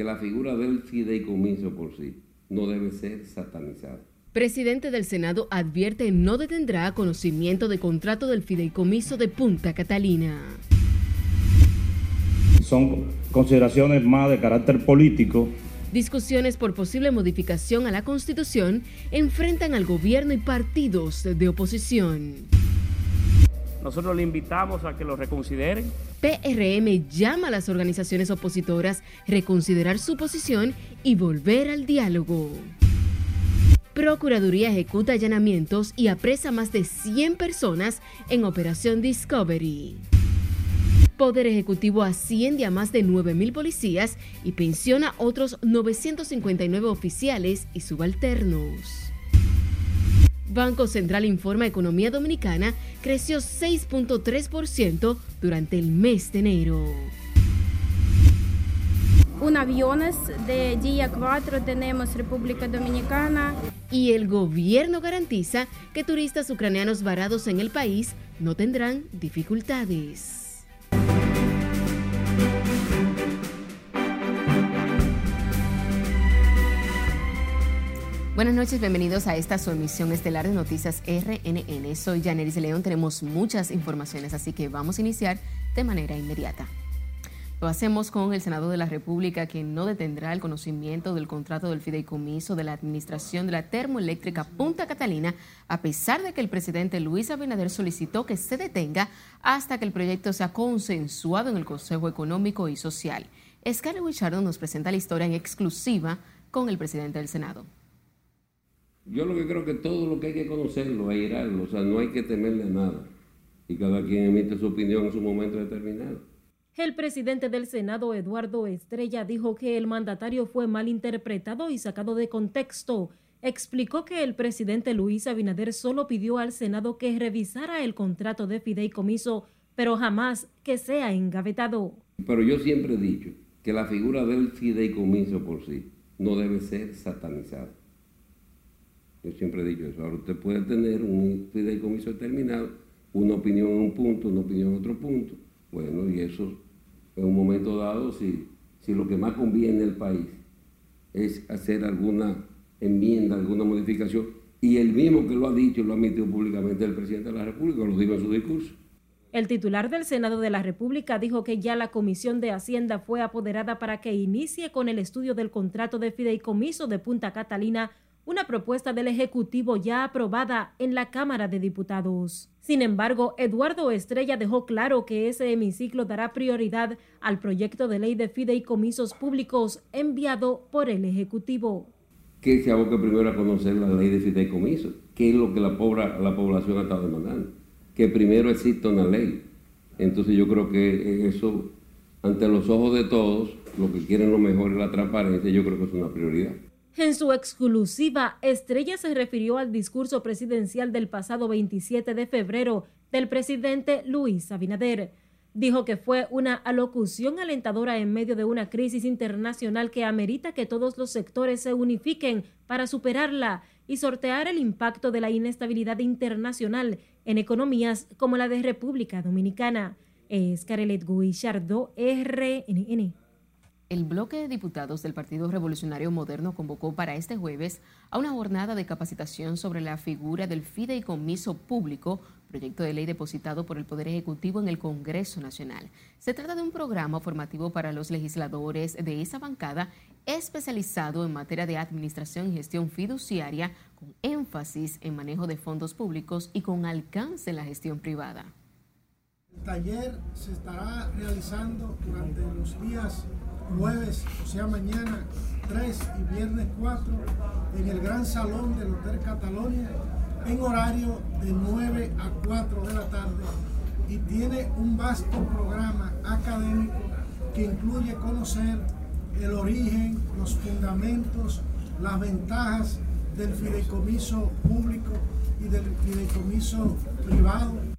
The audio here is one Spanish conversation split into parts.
que la figura del fideicomiso por sí no debe ser satanizada. Presidente del Senado advierte no detendrá conocimiento de contrato del fideicomiso de Punta Catalina. Son consideraciones más de carácter político. Discusiones por posible modificación a la Constitución enfrentan al gobierno y partidos de oposición. Nosotros le invitamos a que lo reconsideren. PRM llama a las organizaciones opositoras a reconsiderar su posición y volver al diálogo. Procuraduría ejecuta allanamientos y apresa más de 100 personas en Operación Discovery. Poder Ejecutivo asciende a más de 9.000 policías y pensiona otros 959 oficiales y subalternos. Banco Central informa Economía Dominicana creció 6.3% durante el mes de enero. Un aviones de día 4 tenemos República Dominicana. Y el gobierno garantiza que turistas ucranianos varados en el país no tendrán dificultades. Buenas noches, bienvenidos a esta su emisión estelar de Noticias RNN. Soy Janeris León, tenemos muchas informaciones, así que vamos a iniciar de manera inmediata. Lo hacemos con el Senado de la República, que no detendrá el conocimiento del contrato del fideicomiso de la administración de la termoeléctrica Punta Catalina, a pesar de que el presidente Luis Abinader solicitó que se detenga hasta que el proyecto sea consensuado en el Consejo Económico y Social. Scarlett Wichardo nos presenta la historia en exclusiva con el presidente del Senado. Yo lo que creo que todo lo que hay que conocerlo, airarlo, o sea, no hay que temerle a nada. Y cada quien emite su opinión en su momento determinado. El presidente del Senado, Eduardo Estrella, dijo que el mandatario fue mal interpretado y sacado de contexto. Explicó que el presidente Luis Abinader solo pidió al Senado que revisara el contrato de fideicomiso, pero jamás que sea engavetado. Pero yo siempre he dicho que la figura del fideicomiso por sí no debe ser satanizada. Yo siempre he dicho eso. Ahora usted puede tener un fideicomiso determinado, una opinión en un punto, una opinión en otro punto. Bueno, y eso en un momento dado, si, si lo que más conviene al país es hacer alguna enmienda, alguna modificación, y el mismo que lo ha dicho y lo ha admitido públicamente el presidente de la República, lo dijo en su discurso. El titular del Senado de la República dijo que ya la Comisión de Hacienda fue apoderada para que inicie con el estudio del contrato de fideicomiso de Punta Catalina una propuesta del Ejecutivo ya aprobada en la Cámara de Diputados. Sin embargo, Eduardo Estrella dejó claro que ese hemiciclo dará prioridad al proyecto de ley de fideicomisos públicos enviado por el Ejecutivo. Que se aboque primero a conocer la ley de fideicomisos, que es lo que la, la población ha estado demandando, que primero exista una ley. Entonces yo creo que eso, ante los ojos de todos, lo que quieren lo mejor es la transparencia, yo creo que es una prioridad. En su exclusiva, Estrella se refirió al discurso presidencial del pasado 27 de febrero del presidente Luis Abinader. Dijo que fue una alocución alentadora en medio de una crisis internacional que amerita que todos los sectores se unifiquen para superarla y sortear el impacto de la inestabilidad internacional en economías como la de República Dominicana. Es Carelet Guillardo, RNN. El bloque de diputados del Partido Revolucionario Moderno convocó para este jueves a una jornada de capacitación sobre la figura del fideicomiso público, proyecto de ley depositado por el Poder Ejecutivo en el Congreso Nacional. Se trata de un programa formativo para los legisladores de esa bancada especializado en materia de administración y gestión fiduciaria, con énfasis en manejo de fondos públicos y con alcance en la gestión privada. El taller se estará realizando durante los días jueves, o sea mañana 3 y viernes 4, en el Gran Salón del Hotel Catalonia, en horario de 9 a 4 de la tarde. Y tiene un vasto programa académico que incluye conocer el origen, los fundamentos, las ventajas del fideicomiso público y del fideicomiso privado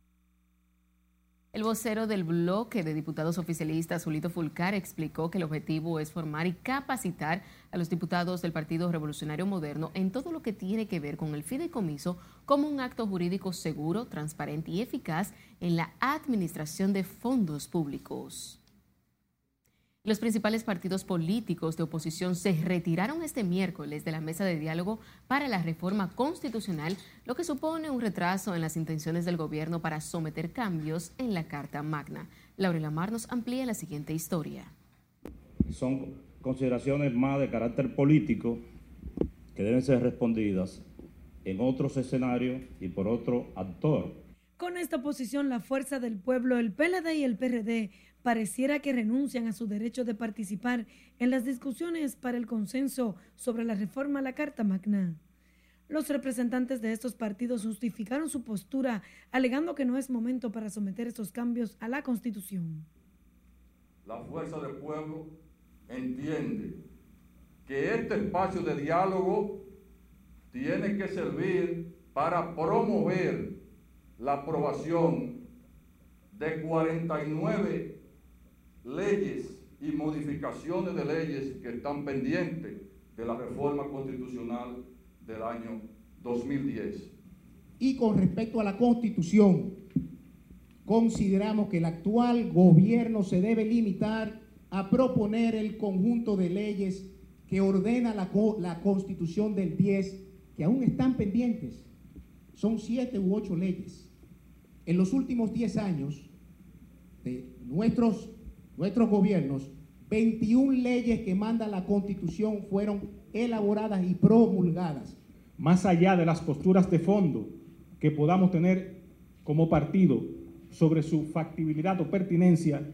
el vocero del bloque de diputados oficialistas, Julito Fulcar, explicó que el objetivo es formar y capacitar a los diputados del Partido Revolucionario Moderno en todo lo que tiene que ver con el fideicomiso como un acto jurídico seguro, transparente y eficaz en la administración de fondos públicos. Los principales partidos políticos de oposición se retiraron este miércoles de la mesa de diálogo para la reforma constitucional, lo que supone un retraso en las intenciones del gobierno para someter cambios en la Carta Magna. Laurela Mar nos amplía la siguiente historia. Son consideraciones más de carácter político que deben ser respondidas en otros escenarios y por otro actor. Con esta posición, la Fuerza del Pueblo, el PLD y el PRD pareciera que renuncian a su derecho de participar en las discusiones para el consenso sobre la reforma a la Carta Magna. Los representantes de estos partidos justificaron su postura, alegando que no es momento para someter estos cambios a la Constitución. La Fuerza del Pueblo entiende que este espacio de diálogo tiene que servir para promover la aprobación de 49 leyes y modificaciones de leyes que están pendientes de la reforma constitucional del año 2010. Y con respecto a la constitución, consideramos que el actual gobierno se debe limitar a proponer el conjunto de leyes que ordena la, la constitución del 10, que aún están pendientes. Son siete u ocho leyes. En los últimos 10 años de nuestros nuestros gobiernos, 21 leyes que manda la Constitución fueron elaboradas y promulgadas. Más allá de las posturas de fondo que podamos tener como partido sobre su factibilidad o pertinencia,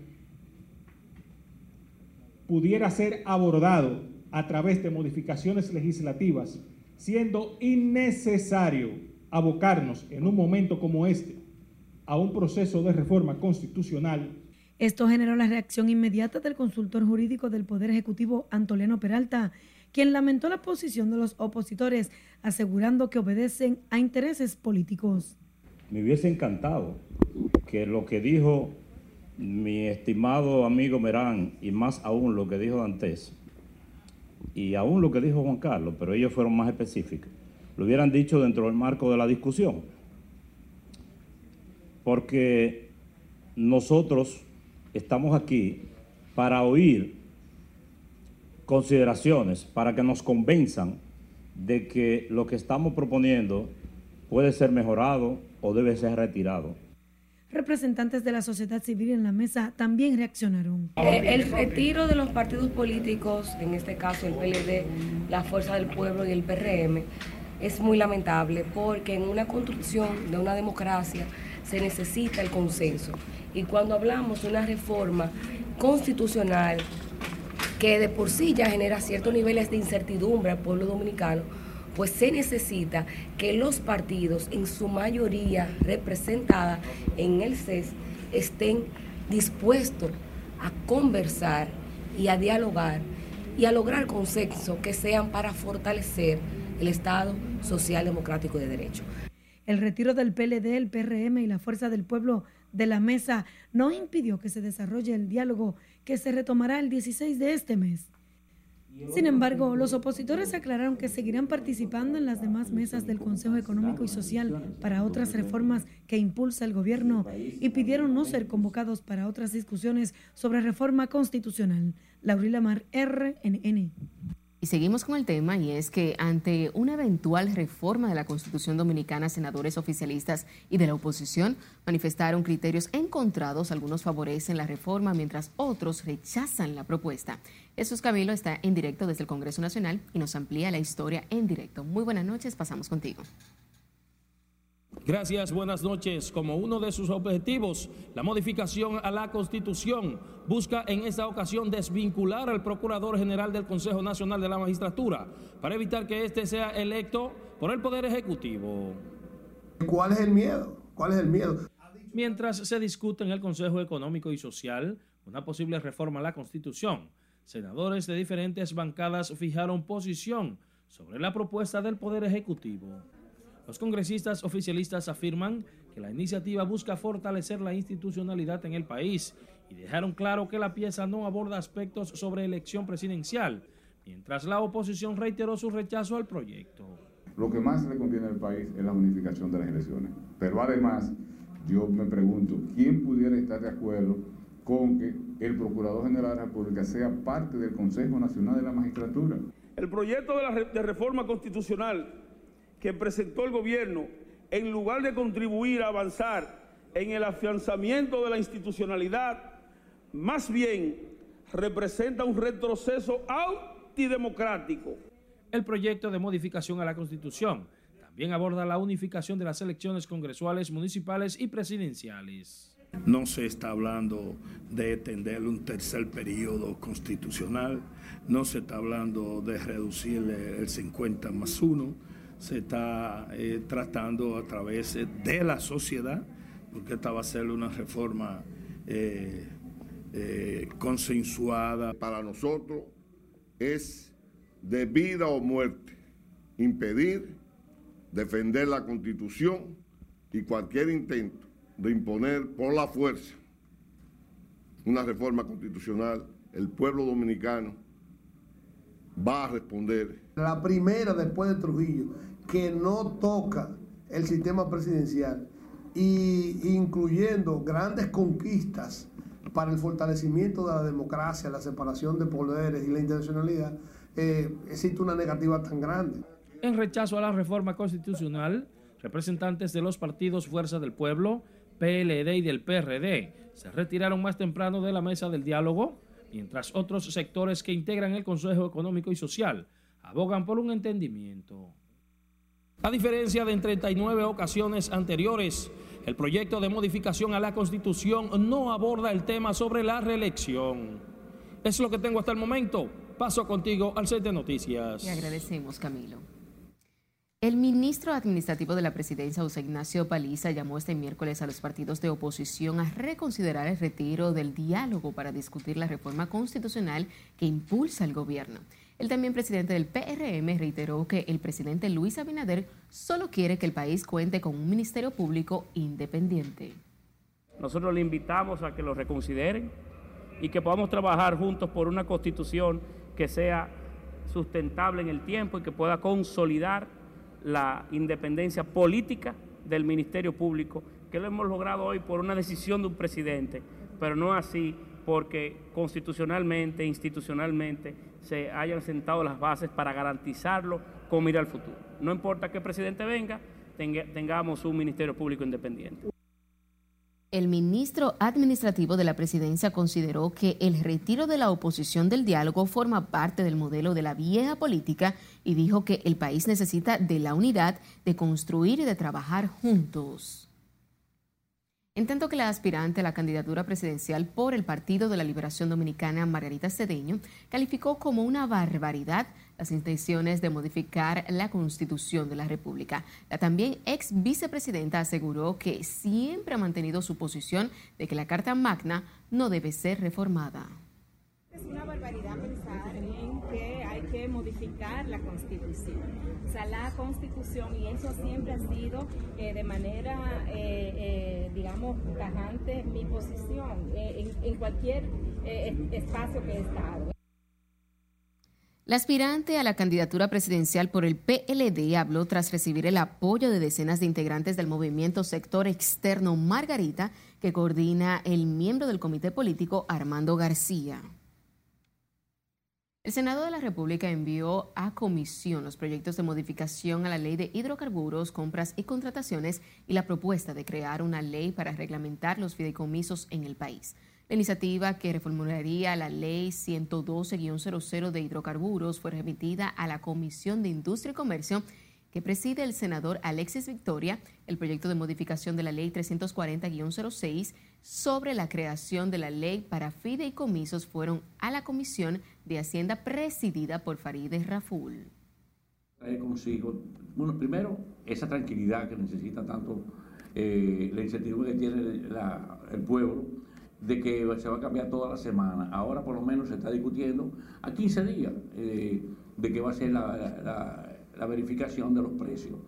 pudiera ser abordado a través de modificaciones legislativas, siendo innecesario abocarnos en un momento como este a un proceso de reforma constitucional esto generó la reacción inmediata del consultor jurídico del Poder Ejecutivo, Antoliano Peralta, quien lamentó la posición de los opositores, asegurando que obedecen a intereses políticos. Me hubiese encantado que lo que dijo mi estimado amigo Merán, y más aún lo que dijo Dantes, y aún lo que dijo Juan Carlos, pero ellos fueron más específicos, lo hubieran dicho dentro del marco de la discusión. Porque nosotros estamos aquí para oír consideraciones, para que nos convenzan de que lo que estamos proponiendo puede ser mejorado o debe ser retirado. Representantes de la sociedad civil en la mesa también reaccionaron. Eh, el retiro de los partidos políticos, en este caso el PLD, la Fuerza del Pueblo y el PRM, es muy lamentable porque en una construcción de una democracia se necesita el consenso. Y cuando hablamos de una reforma constitucional que de por sí ya genera ciertos niveles de incertidumbre al pueblo dominicano, pues se necesita que los partidos, en su mayoría representada en el CES, estén dispuestos a conversar y a dialogar y a lograr consenso que sean para fortalecer el Estado social democrático de derecho. El retiro del PLD, el PRM y la Fuerza del Pueblo de la mesa no impidió que se desarrolle el diálogo que se retomará el 16 de este mes. Sin embargo, los opositores aclararon que seguirán participando en las demás mesas del Consejo Económico y Social para otras reformas que impulsa el gobierno y pidieron no ser convocados para otras discusiones sobre reforma constitucional. Laurila Mar, RNN. Y seguimos con el tema y es que ante una eventual reforma de la Constitución Dominicana, senadores oficialistas y de la oposición manifestaron criterios encontrados. Algunos favorecen la reforma mientras otros rechazan la propuesta. Jesús Camilo está en directo desde el Congreso Nacional y nos amplía la historia en directo. Muy buenas noches, pasamos contigo. Gracias, buenas noches. Como uno de sus objetivos, la modificación a la Constitución busca en esta ocasión desvincular al Procurador General del Consejo Nacional de la Magistratura para evitar que éste sea electo por el Poder Ejecutivo. ¿Cuál es el miedo? ¿Cuál es el miedo? Mientras se discute en el Consejo Económico y Social una posible reforma a la Constitución, senadores de diferentes bancadas fijaron posición sobre la propuesta del Poder Ejecutivo. Los congresistas oficialistas afirman que la iniciativa busca fortalecer la institucionalidad en el país y dejaron claro que la pieza no aborda aspectos sobre elección presidencial, mientras la oposición reiteró su rechazo al proyecto. Lo que más le conviene al país es la unificación de las elecciones. Pero además, yo me pregunto, ¿quién pudiera estar de acuerdo con que el Procurador General de la República sea parte del Consejo Nacional de la Magistratura. El proyecto de, la, de reforma constitucional que presentó el gobierno, en lugar de contribuir a avanzar en el afianzamiento de la institucionalidad, más bien representa un retroceso antidemocrático. El proyecto de modificación a la Constitución también aborda la unificación de las elecciones congresuales, municipales y presidenciales. No se está hablando de extender un tercer periodo constitucional, no se está hablando de reducir el 50 más 1, se está eh, tratando a través de la sociedad, porque esta va a ser una reforma eh, eh, consensuada. Para nosotros es de vida o muerte impedir, defender la constitución y cualquier intento de imponer por la fuerza una reforma constitucional, el pueblo dominicano va a responder. La primera después de Trujillo, que no toca el sistema presidencial y incluyendo grandes conquistas para el fortalecimiento de la democracia, la separación de poderes y la internacionalidad, eh, existe una negativa tan grande. En rechazo a la reforma constitucional, representantes de los partidos Fuerza del Pueblo, PLD y del PRD se retiraron más temprano de la mesa del diálogo, mientras otros sectores que integran el Consejo Económico y Social abogan por un entendimiento. A diferencia de en 39 ocasiones anteriores, el proyecto de modificación a la Constitución no aborda el tema sobre la reelección. Es lo que tengo hasta el momento. Paso contigo al set de noticias. Le agradecemos, Camilo. El ministro administrativo de la presidencia, José Ignacio Paliza, llamó este miércoles a los partidos de oposición a reconsiderar el retiro del diálogo para discutir la reforma constitucional que impulsa el gobierno. El también presidente del PRM reiteró que el presidente Luis Abinader solo quiere que el país cuente con un ministerio público independiente. Nosotros le invitamos a que lo reconsideren y que podamos trabajar juntos por una constitución que sea sustentable en el tiempo y que pueda consolidar la independencia política del Ministerio Público, que lo hemos logrado hoy por una decisión de un presidente, pero no así porque constitucionalmente, institucionalmente, se hayan sentado las bases para garantizarlo con mira al futuro. No importa qué presidente venga, tengamos un Ministerio Público independiente. El ministro administrativo de la presidencia consideró que el retiro de la oposición del diálogo forma parte del modelo de la vieja política y dijo que el país necesita de la unidad, de construir y de trabajar juntos. En tanto que la aspirante a la candidatura presidencial por el Partido de la Liberación Dominicana, Margarita Cedeño, calificó como una barbaridad las intenciones de modificar la Constitución de la República. La también ex vicepresidenta aseguró que siempre ha mantenido su posición de que la Carta Magna no debe ser reformada. Es una barbaridad pensar en que hay que modificar la Constitución. O sea, la Constitución, y eso siempre ha sido eh, de manera, eh, eh, digamos, tajante mi posición en, en, cualquier espacio que he estado. La aspirante a la candidatura presidencial por el PLD habló tras recibir el apoyo de decenas de integrantes del movimiento Sector Externo Margarita, que coordina el miembro del comité político Armando García. El Senado de la República envió a comisión los proyectos de modificación a la ley de hidrocarburos, compras y contrataciones y la propuesta de crear una ley para reglamentar los fideicomisos en el país. La iniciativa que reformularía la ley 112-00 de hidrocarburos fue remitida a la Comisión de Industria y Comercio que preside el senador Alexis Victoria, el proyecto de modificación de la ley 340-06 sobre la creación de la ley para fideicomisos fueron a la Comisión de Hacienda presidida por Farideh Raful. Trae consigo, bueno, primero, esa tranquilidad que necesita tanto eh, la incertidumbre que tiene el pueblo de que se va a cambiar toda la semana. Ahora por lo menos se está discutiendo a 15 días eh, de que va a ser la, la verificación de los precios.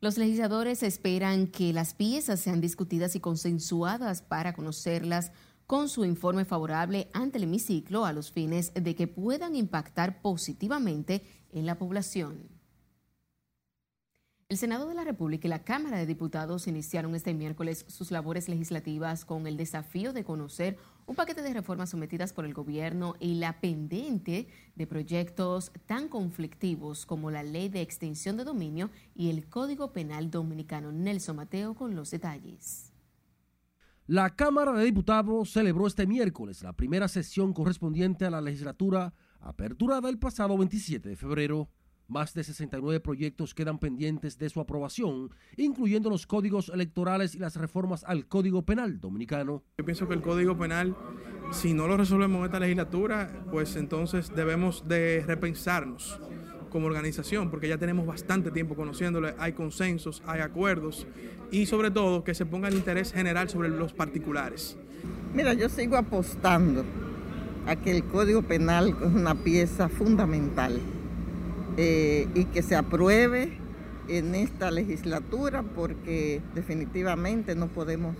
Los legisladores esperan que las piezas sean discutidas y consensuadas para conocerlas con su informe favorable ante el hemiciclo a los fines de que puedan impactar positivamente en la población. El Senado de la República y la Cámara de Diputados iniciaron este miércoles sus labores legislativas con el desafío de conocer un paquete de reformas sometidas por el gobierno y la pendiente de proyectos tan conflictivos como la ley de extinción de dominio y el Código Penal Dominicano. Nelson Mateo con los detalles. La Cámara de Diputados celebró este miércoles la primera sesión correspondiente a la legislatura aperturada el pasado 27 de febrero. Más de 69 proyectos quedan pendientes de su aprobación, incluyendo los códigos electorales y las reformas al Código Penal dominicano. Yo pienso que el Código Penal, si no lo resolvemos en esta legislatura, pues entonces debemos de repensarnos como organización, porque ya tenemos bastante tiempo conociéndole, hay consensos, hay acuerdos y sobre todo que se ponga el interés general sobre los particulares. Mira, yo sigo apostando a que el Código Penal es una pieza fundamental eh, y que se apruebe en esta legislatura porque definitivamente no podemos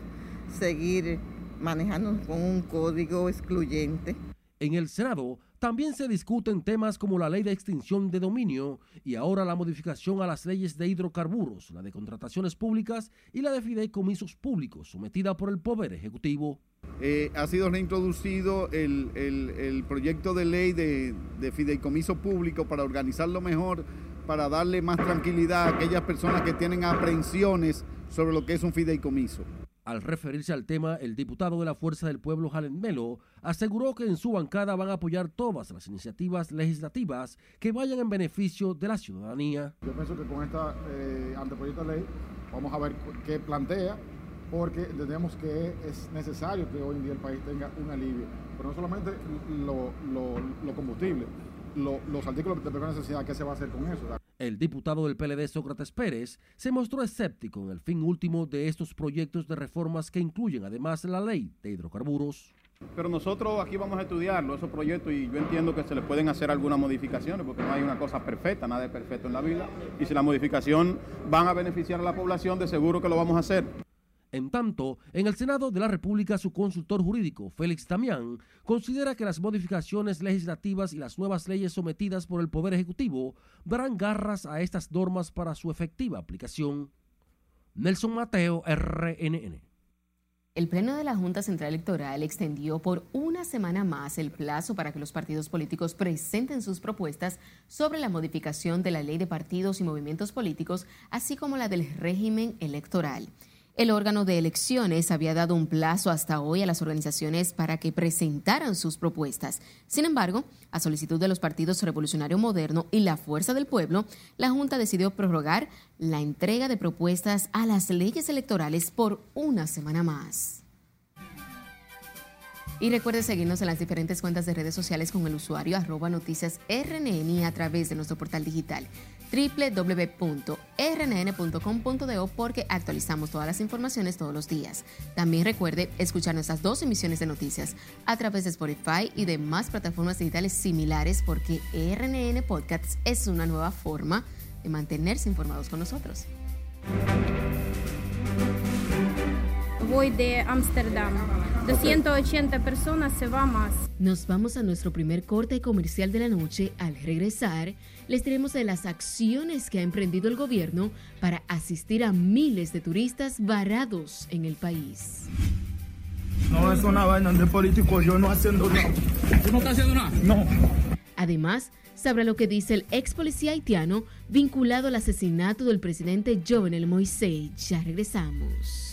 seguir manejándonos con un código excluyente. En el Senado también se discuten temas como la ley de extinción de dominio y ahora la modificación a las leyes de hidrocarburos, la de contrataciones públicas y la de fideicomisos públicos sometida por el Poder Ejecutivo. Eh, ha sido reintroducido el, proyecto de ley de, de, fideicomiso público para organizarlo mejor, para darle más tranquilidad a aquellas personas que tienen aprehensiones sobre lo que es un fideicomiso. Al referirse al tema, el diputado de la Fuerza del Pueblo, Jalen Melo, aseguró que en su bancada van a apoyar todas las iniciativas legislativas que vayan en beneficio de la ciudadanía. Yo pienso que con esta eh, anteproyecto de ley vamos a ver qué plantea porque entendemos que es necesario que hoy en día el país tenga un alivio, pero no solamente lo, lo, combustible, los artículos de primera necesidad, ¿qué se va a hacer con eso? El diputado del PLD Sócrates Pérez se mostró escéptico en el fin último de estos proyectos de reformas que incluyen además la ley de hidrocarburos. Pero nosotros aquí vamos a estudiarlo, esos proyectos, y yo entiendo que se le pueden hacer algunas modificaciones, porque no hay una cosa perfecta, nada es perfecto en la vida. Y si la modificación van a beneficiar a la población, de seguro que lo vamos a hacer. En tanto, en el Senado de la República su consultor jurídico, Félix Damián, considera que las modificaciones legislativas y las nuevas leyes sometidas por el Poder Ejecutivo darán garras a estas normas para su efectiva aplicación. Nelson Mateo, RNN. El Pleno de la Junta Central Electoral extendió por una semana más el plazo para que los partidos políticos presenten sus propuestas sobre la modificación de la ley de partidos y movimientos políticos, así como la del régimen electoral. El órgano de elecciones había dado un plazo hasta hoy a las organizaciones para que presentaran sus propuestas. Sin embargo, a solicitud de los partidos Revolucionario Moderno y la Fuerza del Pueblo, la Junta decidió prorrogar la entrega de propuestas a las leyes electorales por una semana más. Y recuerde seguirnos en las diferentes cuentas de redes sociales con el usuario arroba noticias a través de nuestro portal digital www.rnn.com.do porque actualizamos todas las informaciones todos los días. También recuerde escuchar nuestras dos emisiones de noticias a través de Spotify y de más plataformas digitales similares porque RNN Podcasts es una nueva forma de mantenerse informados con nosotros voy de Ámsterdam. 280 personas se va más. Nos vamos a nuestro primer corte comercial de la noche. Al regresar, les diremos de las acciones que ha emprendido el gobierno para asistir a miles de turistas varados en el país. No es una vaina de político, yo no haciendo nada. ¿Tú no estás haciendo nada? No. Además, sabrá lo que dice el ex policía haitiano vinculado al asesinato del presidente Jovenel Moisés. Ya regresamos.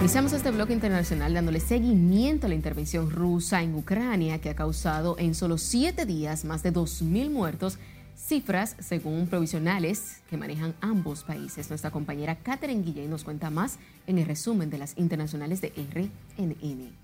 Iniciamos este bloque internacional dándole seguimiento a la intervención rusa en Ucrania que ha causado en solo siete días más de 2.000 muertos, cifras según provisionales que manejan ambos países. Nuestra compañera Catherine Guillén nos cuenta más en el resumen de las internacionales de RNN.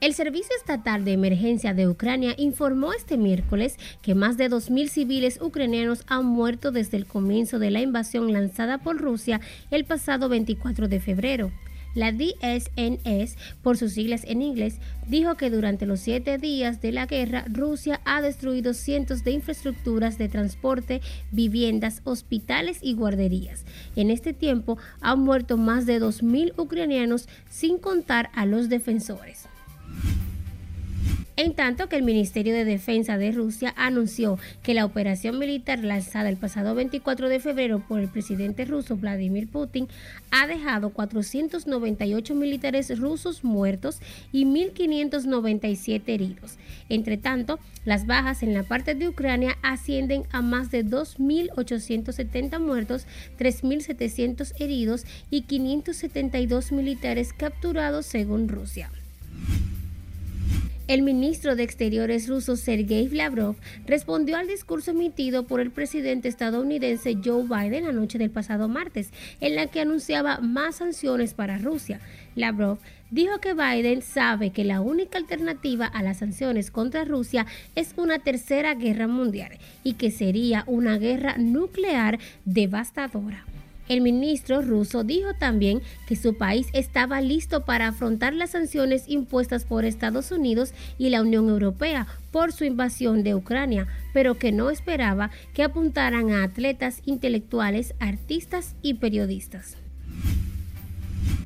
El Servicio Estatal de Emergencia de Ucrania informó este miércoles que más de 2.000 civiles ucranianos han muerto desde el comienzo de la invasión lanzada por Rusia el pasado 24 de febrero. La DSNS, por sus siglas en inglés, dijo que durante los siete días de la guerra, Rusia ha destruido cientos de infraestructuras de transporte, viviendas, hospitales y guarderías. En este tiempo han muerto más de 2.000 ucranianos sin contar a los defensores. En tanto que el Ministerio de Defensa de Rusia anunció que la operación militar lanzada el pasado 24 de febrero por el presidente ruso Vladimir Putin ha dejado 498 militares rusos muertos y 1.597 heridos. Entre tanto, las bajas en la parte de Ucrania ascienden a más de 2.870 muertos, 3.700 heridos y 572 militares capturados según Rusia. El ministro de Exteriores ruso Sergei Lavrov respondió al discurso emitido por el presidente estadounidense Joe Biden la noche del pasado martes, en la que anunciaba más sanciones para Rusia. Lavrov dijo que Biden sabe que la única alternativa a las sanciones contra Rusia es una tercera guerra mundial y que sería una guerra nuclear devastadora. El ministro ruso dijo también que su país estaba listo para afrontar las sanciones impuestas por Estados Unidos y la Unión Europea por su invasión de Ucrania, pero que no esperaba que apuntaran a atletas intelectuales, artistas y periodistas.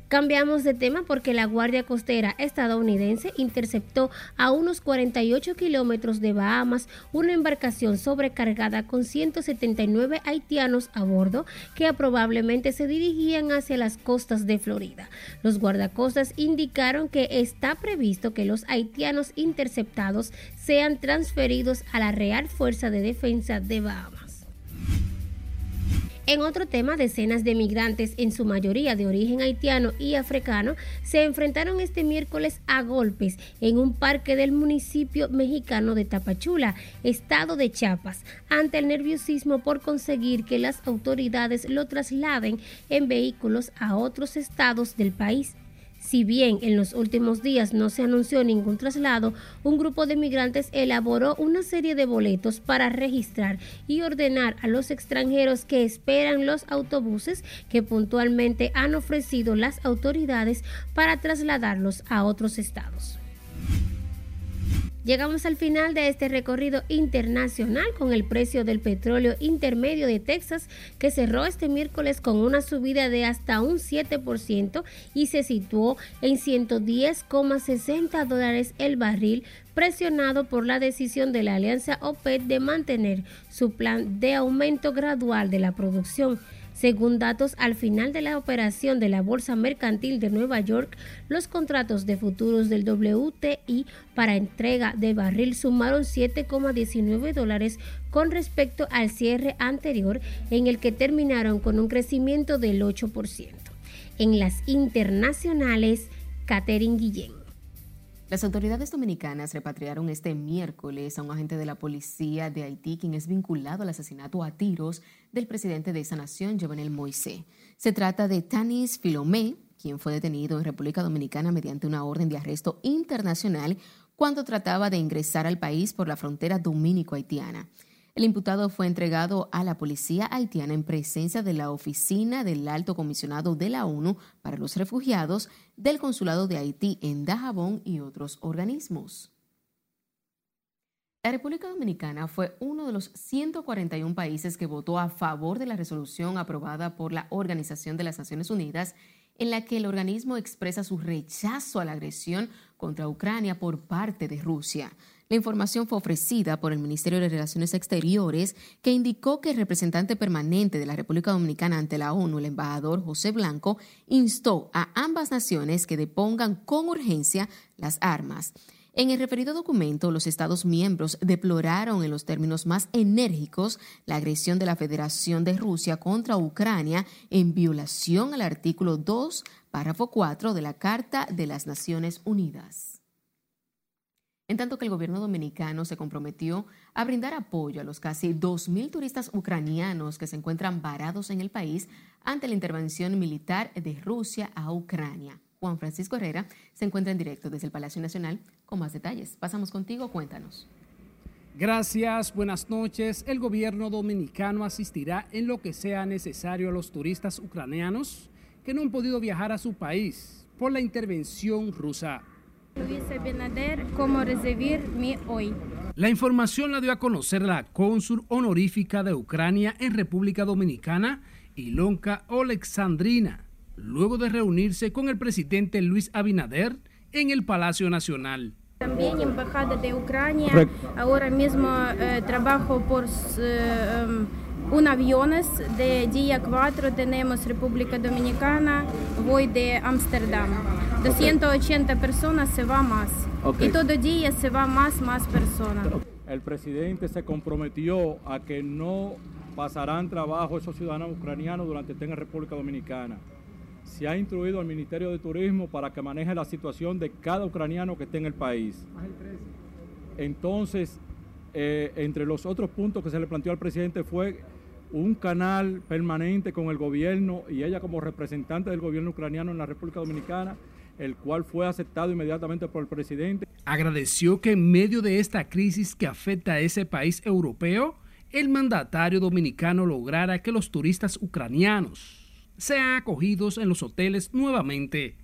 Cambiamos de tema porque la Guardia Costera estadounidense interceptó a unos 48 kilómetros de Bahamas una embarcación sobrecargada con 179 haitianos a bordo que probablemente se dirigían hacia las costas de Florida. Los guardacostas indicaron que está previsto que los haitianos interceptados sean transferidos a la Real Fuerza de Defensa de Bahamas. En otro tema, decenas de migrantes, en su mayoría de origen haitiano y africano, se enfrentaron este miércoles a golpes en un parque del municipio mexicano de Tapachula, estado de Chiapas, ante el nerviosismo por conseguir que las autoridades lo trasladen en vehículos a otros estados del país. Si bien en los últimos días no se anunció ningún traslado, un grupo de migrantes elaboró una serie de boletos para registrar y ordenar a los extranjeros que esperan los autobuses que puntualmente han ofrecido las autoridades para trasladarlos a otros estados. Llegamos al final de este recorrido internacional con el precio del petróleo intermedio de Texas que cerró este miércoles con una subida de hasta un 7% y se situó en 110,60 dólares el barril presionado por la decisión de la alianza OPEC de mantener su plan de aumento gradual de la producción. Según datos al final de la operación de la Bolsa Mercantil de Nueva York, los contratos de futuros del WTI para entrega de barril sumaron 7,19 dólares con respecto al cierre anterior en el que terminaron con un crecimiento del 8%. En las internacionales, Catherine Guillén. Las autoridades dominicanas repatriaron este miércoles a un agente de la policía de Haití quien es vinculado al asesinato a tiros del presidente de esa nación, Jovenel Moisés. Se trata de Tanis Filomé, quien fue detenido en República Dominicana mediante una orden de arresto internacional cuando trataba de ingresar al país por la frontera dominico-haitiana. El imputado fue entregado a la policía haitiana en presencia de la oficina del alto comisionado de la ONU para los refugiados, del consulado de Haití en Dajabón y otros organismos. La República Dominicana fue uno de los 141 países que votó a favor de la resolución aprobada por la Organización de las Naciones Unidas en la que el organismo expresa su rechazo a la agresión contra Ucrania por parte de Rusia. La información fue ofrecida por el Ministerio de Relaciones Exteriores, que indicó que el representante permanente de la República Dominicana ante la ONU, el embajador José Blanco, instó a ambas naciones que depongan con urgencia las armas. En el referido documento, los Estados miembros deploraron en los términos más enérgicos la agresión de la Federación de Rusia contra Ucrania en violación al artículo 2, párrafo 4 de la Carta de las Naciones Unidas en tanto que el gobierno dominicano se comprometió a brindar apoyo a los casi 2.000 turistas ucranianos que se encuentran varados en el país ante la intervención militar de Rusia a Ucrania. Juan Francisco Herrera se encuentra en directo desde el Palacio Nacional con más detalles. Pasamos contigo, cuéntanos. Gracias, buenas noches. El gobierno dominicano asistirá en lo que sea necesario a los turistas ucranianos que no han podido viajar a su país por la intervención rusa. cómo recibirme hoy. La información la dio a conocer la cónsul honorífica de Ucrania en República Dominicana, Ilonka Alexandrina, luego de reunirse con el presidente Luis Abinader en el Palacio Nacional. También Embajada de Ucrania. Ahora mismo eh, trabajo por eh, um, un aviones de día 4 tenemos República Dominicana, voy de Ámsterdam. 280 personas se va más. Y todo día se va más, más personas. El presidente se comprometió a que no pasarán trabajo esos ciudadanos ucranianos durante estén en República Dominicana. Se ha instruido al Ministerio de Turismo para que maneje la situación de cada ucraniano que esté en el país. Entonces, eh, entre los otros puntos que se le planteó al presidente fue un canal permanente con el gobierno y ella como representante del gobierno ucraniano en la República Dominicana el cual fue aceptado inmediatamente por el presidente. Agradeció que en medio de esta crisis que afecta a ese país europeo, el mandatario dominicano lograra que los turistas ucranianos sean acogidos en los hoteles nuevamente.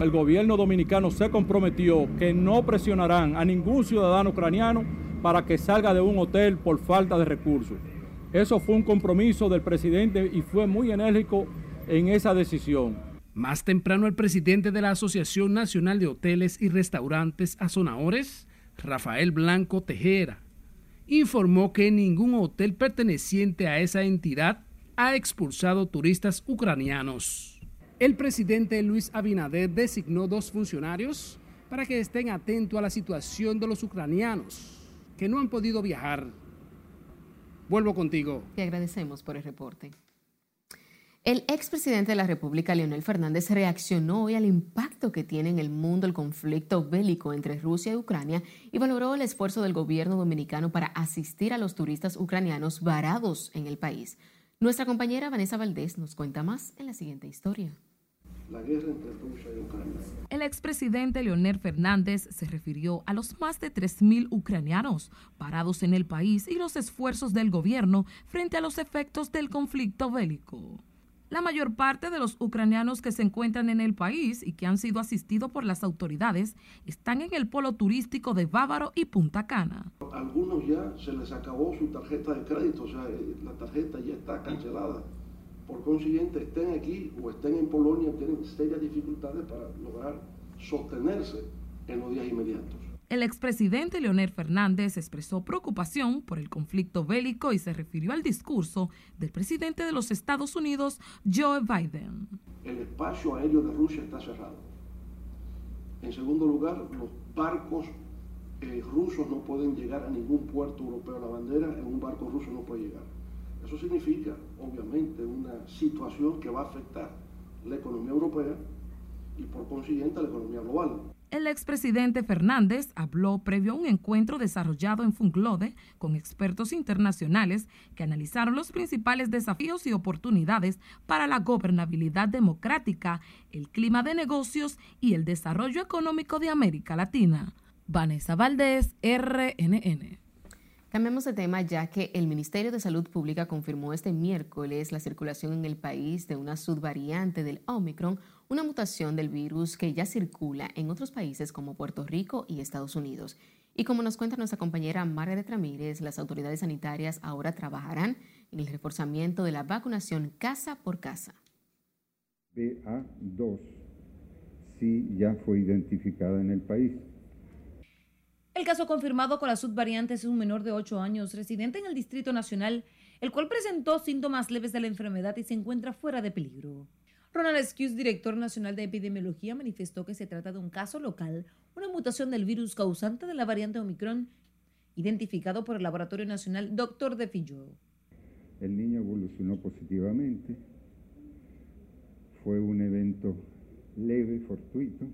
El gobierno dominicano se comprometió que no presionarán a ningún ciudadano ucraniano para que salga de un hotel por falta de recursos. Eso fue un compromiso del presidente y fue muy enérgico en esa decisión. Más temprano, el presidente de la Asociación Nacional de Hoteles y Restaurantes Azonadores, Rafael Blanco Tejera, informó que ningún hotel perteneciente a esa entidad ha expulsado turistas ucranianos. El presidente Luis Abinader designó dos funcionarios para que estén atentos a la situación de los ucranianos que no han podido viajar. Vuelvo contigo. Te agradecemos por el reporte. El expresidente de la República, Leonel Fernández, reaccionó hoy al impacto que tiene en el mundo el conflicto bélico entre Rusia y Ucrania y valoró el esfuerzo del gobierno dominicano para asistir a los turistas ucranianos varados en el país. Nuestra compañera Vanessa Valdés nos cuenta más en la siguiente historia. La guerra entre Rusia y Ucrania. El expresidente Leonel Fernández se refirió a los más de 3.000 ucranianos parados en el país y los esfuerzos del gobierno frente a los efectos del conflicto bélico. La mayor parte de los ucranianos que se encuentran en el país y que han sido asistidos por las autoridades están en el polo turístico de Bávaro y Punta Cana. Algunos ya se les acabó su tarjeta de crédito, o sea, eh, la tarjeta ya está cancelada. Por consiguiente, estén aquí o estén en Polonia, tienen serias dificultades para lograr sostenerse en los días inmediatos. El expresidente Leonel Fernández expresó preocupación por el conflicto bélico y se refirió al discurso del presidente de los Estados Unidos, Joe Biden. El espacio aéreo de Rusia está cerrado. En segundo lugar, los barcos eh, rusos no pueden llegar a ningún puerto europeo. La bandera en un barco ruso no puede llegar. Eso significa, obviamente, una situación que va a afectar la economía europea y por consiguiente la economía global. El expresidente Fernández habló previo a un encuentro desarrollado en Funglode con expertos internacionales que analizaron los principales desafíos y oportunidades para la gobernabilidad democrática, el clima de negocios y el desarrollo económico de América Latina. Vanessa Valdés, RNN. Cambiamos de tema ya que el Ministerio de Salud Pública confirmó este miércoles la circulación en el país de una subvariante del Omicron una mutación del virus que ya circula en otros países como Puerto Rico y Estados Unidos. Y como nos cuenta nuestra compañera Margaret Ramírez, las autoridades sanitarias ahora trabajarán en el reforzamiento de la vacunación casa por casa. BA2 sí ya fue identificada en el país. El caso confirmado con la subvariante es un menor de 8 años residente en el Distrito Nacional, el cual presentó síntomas leves de la enfermedad y se encuentra fuera de peligro. Ronald Skews, director nacional de epidemiología, manifestó que se trata de un caso local, una mutación del virus causante de la variante Omicron, identificado por el Laboratorio Nacional Dr. de Filló. El niño evolucionó positivamente. Fue un evento leve, fortuito.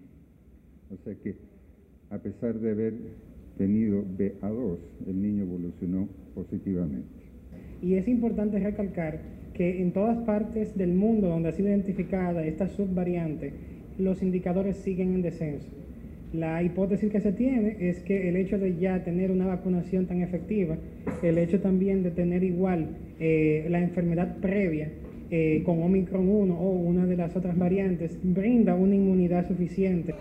O sea que, a pesar de haber tenido BA2, el niño evolucionó positivamente. Y es importante recalcar que en todas partes del mundo donde ha sido identificada esta subvariante, los indicadores siguen en descenso. La hipótesis que se tiene es que el hecho de ya tener una vacunación tan efectiva, el hecho también de tener igual eh, la enfermedad previa eh, con Omicron 1 o una de las otras variantes, brinda una inmunidad suficiente.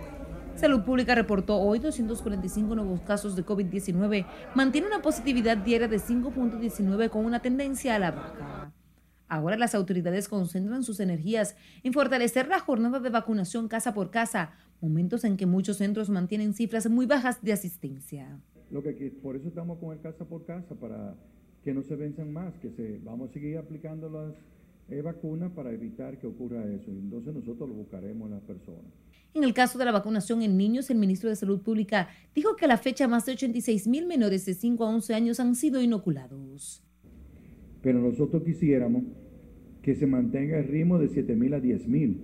Salud Pública reportó hoy 245 nuevos casos de COVID-19, mantiene una positividad diaria de 5.19 con una tendencia a la baja. Ahora las autoridades concentran sus energías en fortalecer la jornada de vacunación casa por casa, momentos en que muchos centros mantienen cifras muy bajas de asistencia. Lo que, por eso estamos con el casa por casa, para que no se venzan más, que se vamos a seguir aplicando las eh, vacunas para evitar que ocurra eso. Entonces nosotros lo buscaremos en las personas. En el caso de la vacunación en niños, el ministro de Salud Pública dijo que a la fecha más de 86 mil menores de 5 a 11 años han sido inoculados. Pero nosotros quisiéramos que se mantenga el ritmo de 7 mil a 10 mil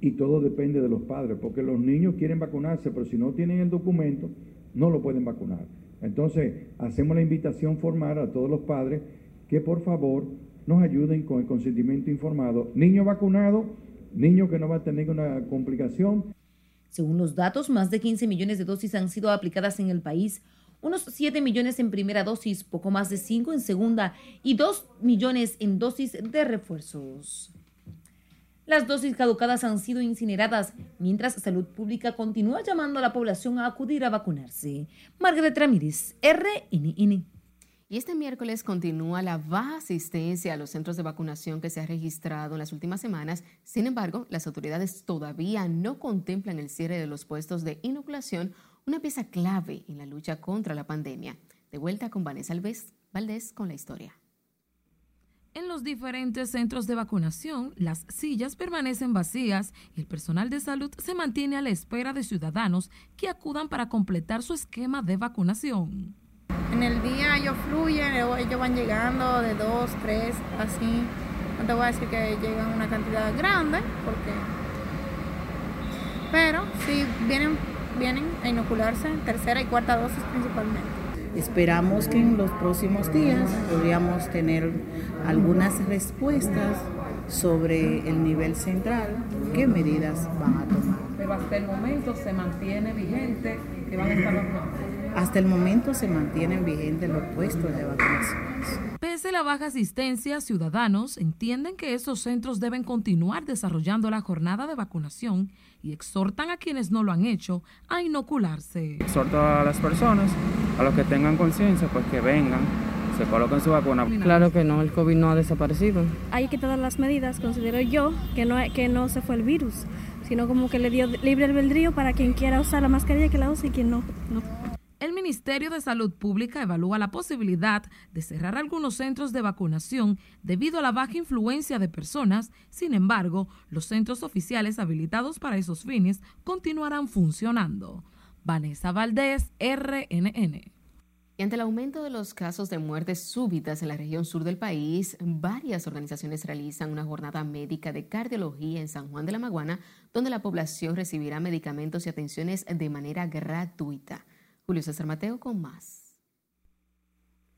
y todo depende de los padres, porque los niños quieren vacunarse, pero si no tienen el documento, no lo pueden vacunar. Entonces, hacemos la invitación formal a todos los padres que por favor nos ayuden con el consentimiento informado. Niño vacunado, niño que no va a tener una complicación. Según los datos, más de 15 millones de dosis han sido aplicadas en el país, unos 7 millones en primera dosis, poco más de 5 en segunda y 2 millones en dosis de refuerzos. Las dosis caducadas han sido incineradas, mientras Salud Pública continúa llamando a la población a acudir a vacunarse. Margaret Ramírez, RNN. Y este miércoles continúa la baja asistencia a los centros de vacunación que se ha registrado en las últimas semanas. Sin embargo, las autoridades todavía no contemplan el cierre de los puestos de inoculación, una pieza clave en la lucha contra la pandemia. De vuelta con Vanessa Alves Valdés con la historia. En los diferentes centros de vacunación, las sillas permanecen vacías y el personal de salud se mantiene a la espera de ciudadanos que acudan para completar su esquema de vacunación. En el día ellos fluyen, ellos van llegando de dos, tres, así. No te voy a decir que llegan una cantidad grande, porque... Pero sí vienen, vienen a inocularse tercera y cuarta dosis principalmente. Esperamos que en los próximos días podríamos tener algunas respuestas sobre el nivel central, qué medidas van a tomar. Pero hasta el momento se mantiene vigente que van a estar Hasta el momento se mantienen vigentes los puestos de vacunación. Pese a la baja asistencia, ciudadanos entienden que esos centros deben continuar desarrollando la jornada de vacunación y exhortan a quienes no lo han hecho a inocularse. Exhorto a las personas, a los que tengan conciencia, pues que vengan, se coloquen su vacuna. Claro que no, el COVID no ha desaparecido. Hay que tomar las medidas, considero yo, que no, que no se fue el virus, sino como que le dio libre albedrío para quien quiera usar la mascarilla que la use y quien no. no. El Ministerio de Salud Pública evalúa la posibilidad de cerrar algunos centros de vacunación debido a la baja influencia de personas. Sin embargo, los centros oficiales habilitados para esos fines continuarán funcionando. Vanessa Valdés, RNN. Y ante el aumento de los casos de muertes súbitas en la región sur del país, varias organizaciones realizan una jornada médica de cardiología en San Juan de la Maguana, donde la población recibirá medicamentos y atenciones de manera gratuita. Julio César Mateo con más.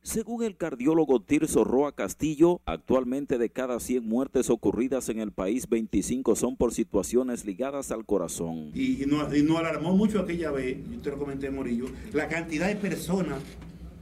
Según el cardiólogo Tirso Roa Castillo, actualmente de cada 100 muertes ocurridas en el país, 25 son por situaciones ligadas al corazón. Y, nos, y nos alarmó mucho aquella vez, yo te lo comenté, Morillo, la cantidad de personas,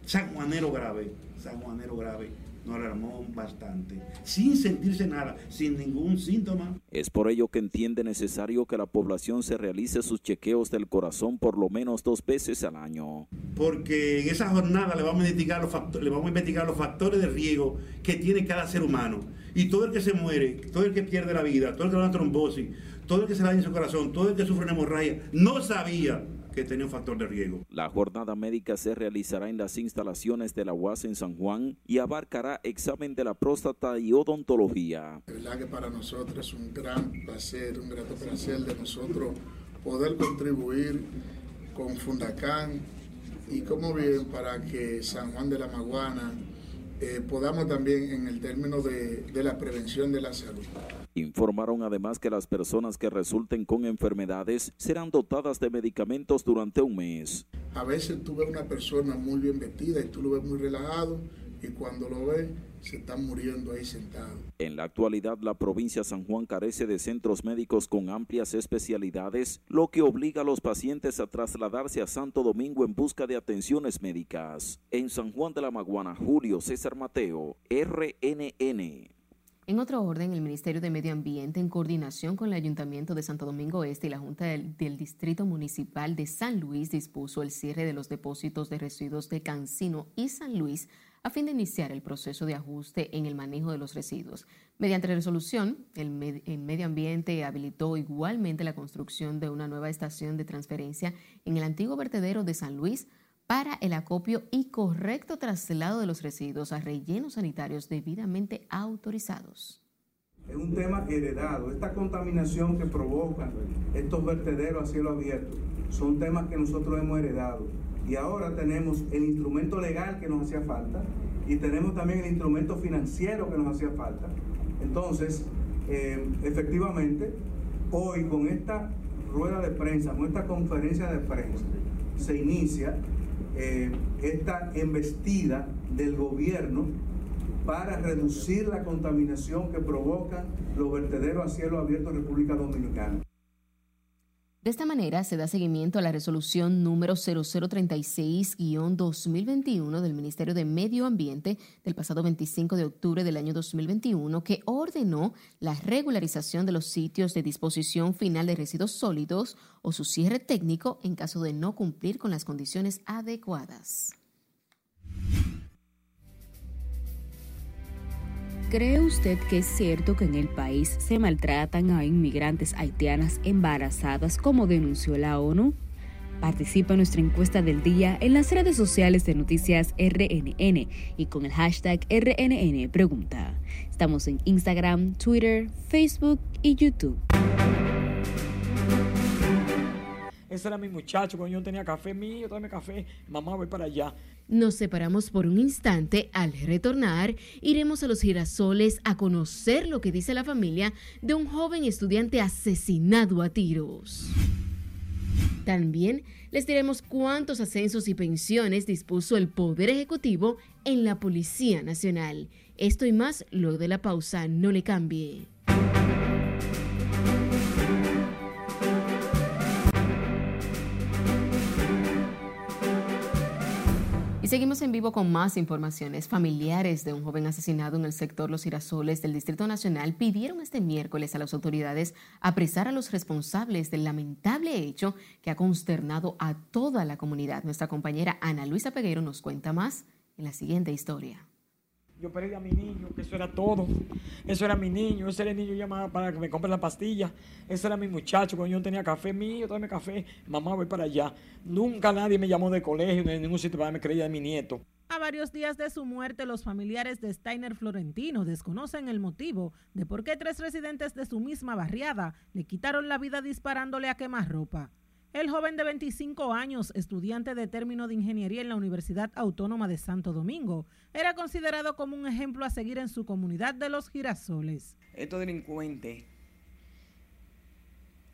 sanjuanero grave, sanjuanero grave, nos alarmó bastante, sin sentirse nada, sin ningún síntoma. Es por ello que entiende necesario que la población se realice sus chequeos del corazón por lo menos dos veces al año. Porque en esa jornada le vamos a investigar los factores, le vamos a investigar los factores de riesgo que tiene cada ser humano. Y todo el que se muere, todo el que pierde la vida, todo el que da una trombosis, todo el que se daña su corazón, todo el que sufre una hemorragia, no sabía que tenía un factor de riesgo. La jornada médica se realizará en las instalaciones de la UAS en San Juan y abarcará examen de la próstata y odontología. De verdad que para nosotros es un gran placer, un grato placer de nosotros poder contribuir con Fundacán y como bien para que San Juan de la Maguana eh, podamos también en el término de, de la prevención de la salud. Informaron además que las personas que resulten con enfermedades serán dotadas de medicamentos durante un mes. A veces tú ves una persona muy bien vestida y tú lo ves muy relajado y cuando lo ves se está muriendo ahí sentado. En la actualidad la provincia de San Juan carece de centros médicos con amplias especialidades, lo que obliga a los pacientes a trasladarse a Santo Domingo en busca de atenciones médicas. En San Juan de la Maguana, Julio César Mateo, RNN. En otro orden, el Ministerio de Medio Ambiente, en coordinación con el Ayuntamiento de Santo Domingo Este y la Junta del, Distrito Municipal de San Luis, dispuso el cierre de los depósitos de residuos de Cancino y San Luis a fin de iniciar el proceso de ajuste en el manejo de los residuos. Mediante resolución, el, medio ambiente habilitó igualmente la construcción de una nueva estación de transferencia en el antiguo vertedero de San Luis para el acopio y correcto traslado de los residuos a rellenos sanitarios debidamente autorizados. Es un tema heredado. Esta contaminación que provocan estos vertederos a cielo abierto son temas que nosotros hemos heredado. Y ahora tenemos el instrumento legal que nos hacía falta y tenemos también el instrumento financiero que nos hacía falta. Entonces, eh, efectivamente, hoy con esta rueda de prensa, con esta conferencia de prensa, se inicia eh, esta embestida del gobierno para reducir la contaminación que provocan los vertederos a cielo abierto en República Dominicana. De esta manera se da seguimiento a la resolución número 0036-2021 del Ministerio de Medio Ambiente del pasado 25 de octubre del año 2021 que ordenó la regularización de los sitios de disposición final de residuos sólidos o su cierre técnico en caso de no cumplir con las condiciones adecuadas. ¿Cree usted que es cierto que en el país se maltratan a inmigrantes haitianas embarazadas como denunció la ONU? Participa en nuestra encuesta del día en las redes sociales de Noticias RNN y con el hashtag RNN Pregunta. Estamos en Instagram, Twitter, Facebook y YouTube. Ese era mi muchacho, cuando yo tenía café mío, dame café, mamá voy para allá. Nos separamos por un instante. Al retornar, iremos a los girasoles a conocer lo que dice la familia de un joven estudiante asesinado a tiros. También les diremos cuántos ascensos y pensiones dispuso el Poder Ejecutivo en la Policía Nacional. Esto y más luego de la pausa. No le cambie. Y seguimos en vivo con más informaciones. Familiares de un joven asesinado en el sector Los Girasoles del Distrito Nacional pidieron este miércoles a las autoridades apresar a los responsables del lamentable hecho que ha consternado a toda la comunidad. Nuestra compañera Ana Luisa Peguero nos cuenta más en la siguiente historia. Yo perdí a mi niño, que eso era todo. Eso era mi niño, ese era el niño llamaba para que me compre la pastilla. Ese era mi muchacho, cuando yo tenía café mío, tráeme café. Mamá, voy para allá. Nunca nadie me llamó de colegio, ni de ningún sitio para darme creía de mi nieto. A varios días de su muerte, los familiares de Steiner Florentino desconocen el motivo de por qué tres residentes de su misma barriada le quitaron la vida disparándole a quemarropa. El joven de 25 años, estudiante de término de ingeniería en la Universidad Autónoma de Santo Domingo, era considerado como un ejemplo a seguir en su comunidad de los girasoles. Estos delincuentes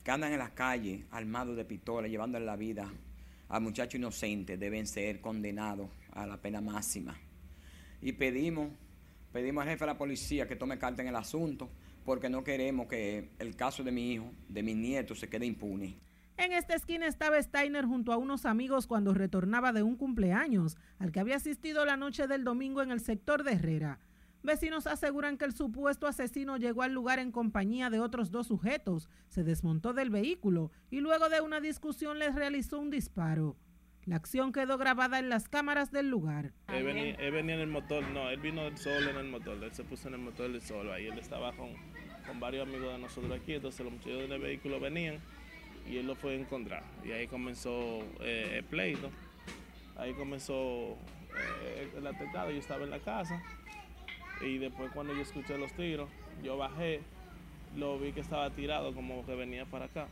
que andan en las calles armados de pistola, llevándole la vida a muchachos inocentes, deben ser condenados a la pena máxima. Y pedimos, pedimos al jefe de la policía que tome carta en el asunto, porque no queremos que el caso de mi hijo, de mi nieto, se quede impune. En esta esquina estaba Steiner junto a unos amigos cuando retornaba de un cumpleaños al que había asistido la noche del domingo en el sector de Herrera. Vecinos aseguran que el supuesto asesino llegó al lugar en compañía de otros dos sujetos, se desmontó del vehículo y luego de una discusión les realizó un disparo. La acción quedó grabada en las cámaras del lugar. Él venía, en el motor, no, él vino solo en el motor, él se puso en el motor solo, ahí él estaba con, con varios amigos de nosotros aquí, entonces los muchachos del vehículo venían y él lo fue a encontrar. Y ahí comenzó eh, el pleito, ahí comenzó eh, el atentado, yo estaba en la casa y después cuando yo escuché los tiros, yo bajé, lo vi que estaba tirado como que venía para acá.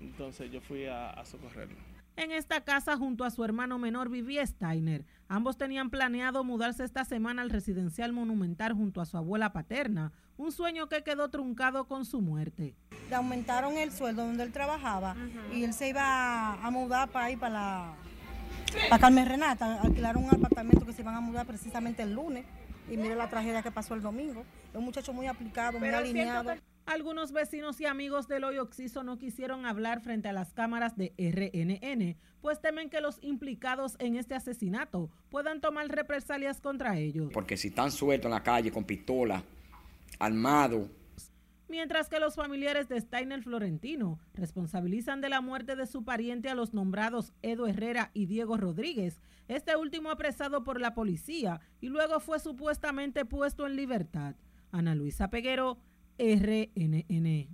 Entonces yo fui a, a socorrerlo. En esta casa junto a su hermano menor vivía Steiner. Ambos tenían planeado mudarse esta semana al residencial monumental junto a su abuela paterna, un sueño que quedó truncado con su muerte. Le aumentaron el sueldo donde él trabajaba y él se iba a mudar para ahí, para la para Carmen Renata, alquilaron un apartamento que se iban a mudar precisamente el lunes y mire la tragedia que pasó el domingo. Es un muchacho muy aplicado, muy alineado. Algunos vecinos y amigos del hoyo Oxiso no quisieron hablar frente a las cámaras de RNN, pues temen que los implicados en este asesinato puedan tomar represalias contra ellos. Porque si están sueltos en la calle con pistola, armados, mientras que los familiares de Steiner Florentino responsabilizan de la muerte de su pariente a los nombrados Edo Herrera y Diego Rodríguez, este último apresado por la policía y luego fue supuestamente puesto en libertad. Ana Luisa Peguero, RNN.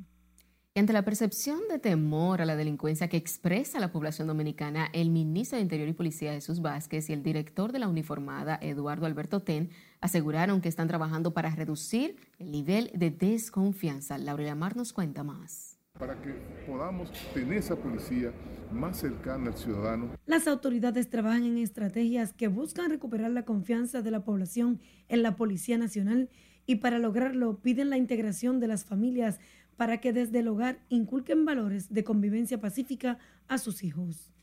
Y ante la percepción de temor a la delincuencia que expresa la población dominicana, el ministro de Interior y Policía Jesús Vázquez y el director de la uniformada Eduardo Alberto Ten aseguraron que están trabajando para reducir el nivel de desconfianza. Laura Mar nos cuenta más. Para que podamos tener esa policía más cercana al ciudadano. Las autoridades trabajan en estrategias que buscan recuperar la confianza de la población en la Policía Nacional y para lograrlo piden la integración de las familias para que desde el hogar inculquen valores de convivencia pacífica a sus hijos.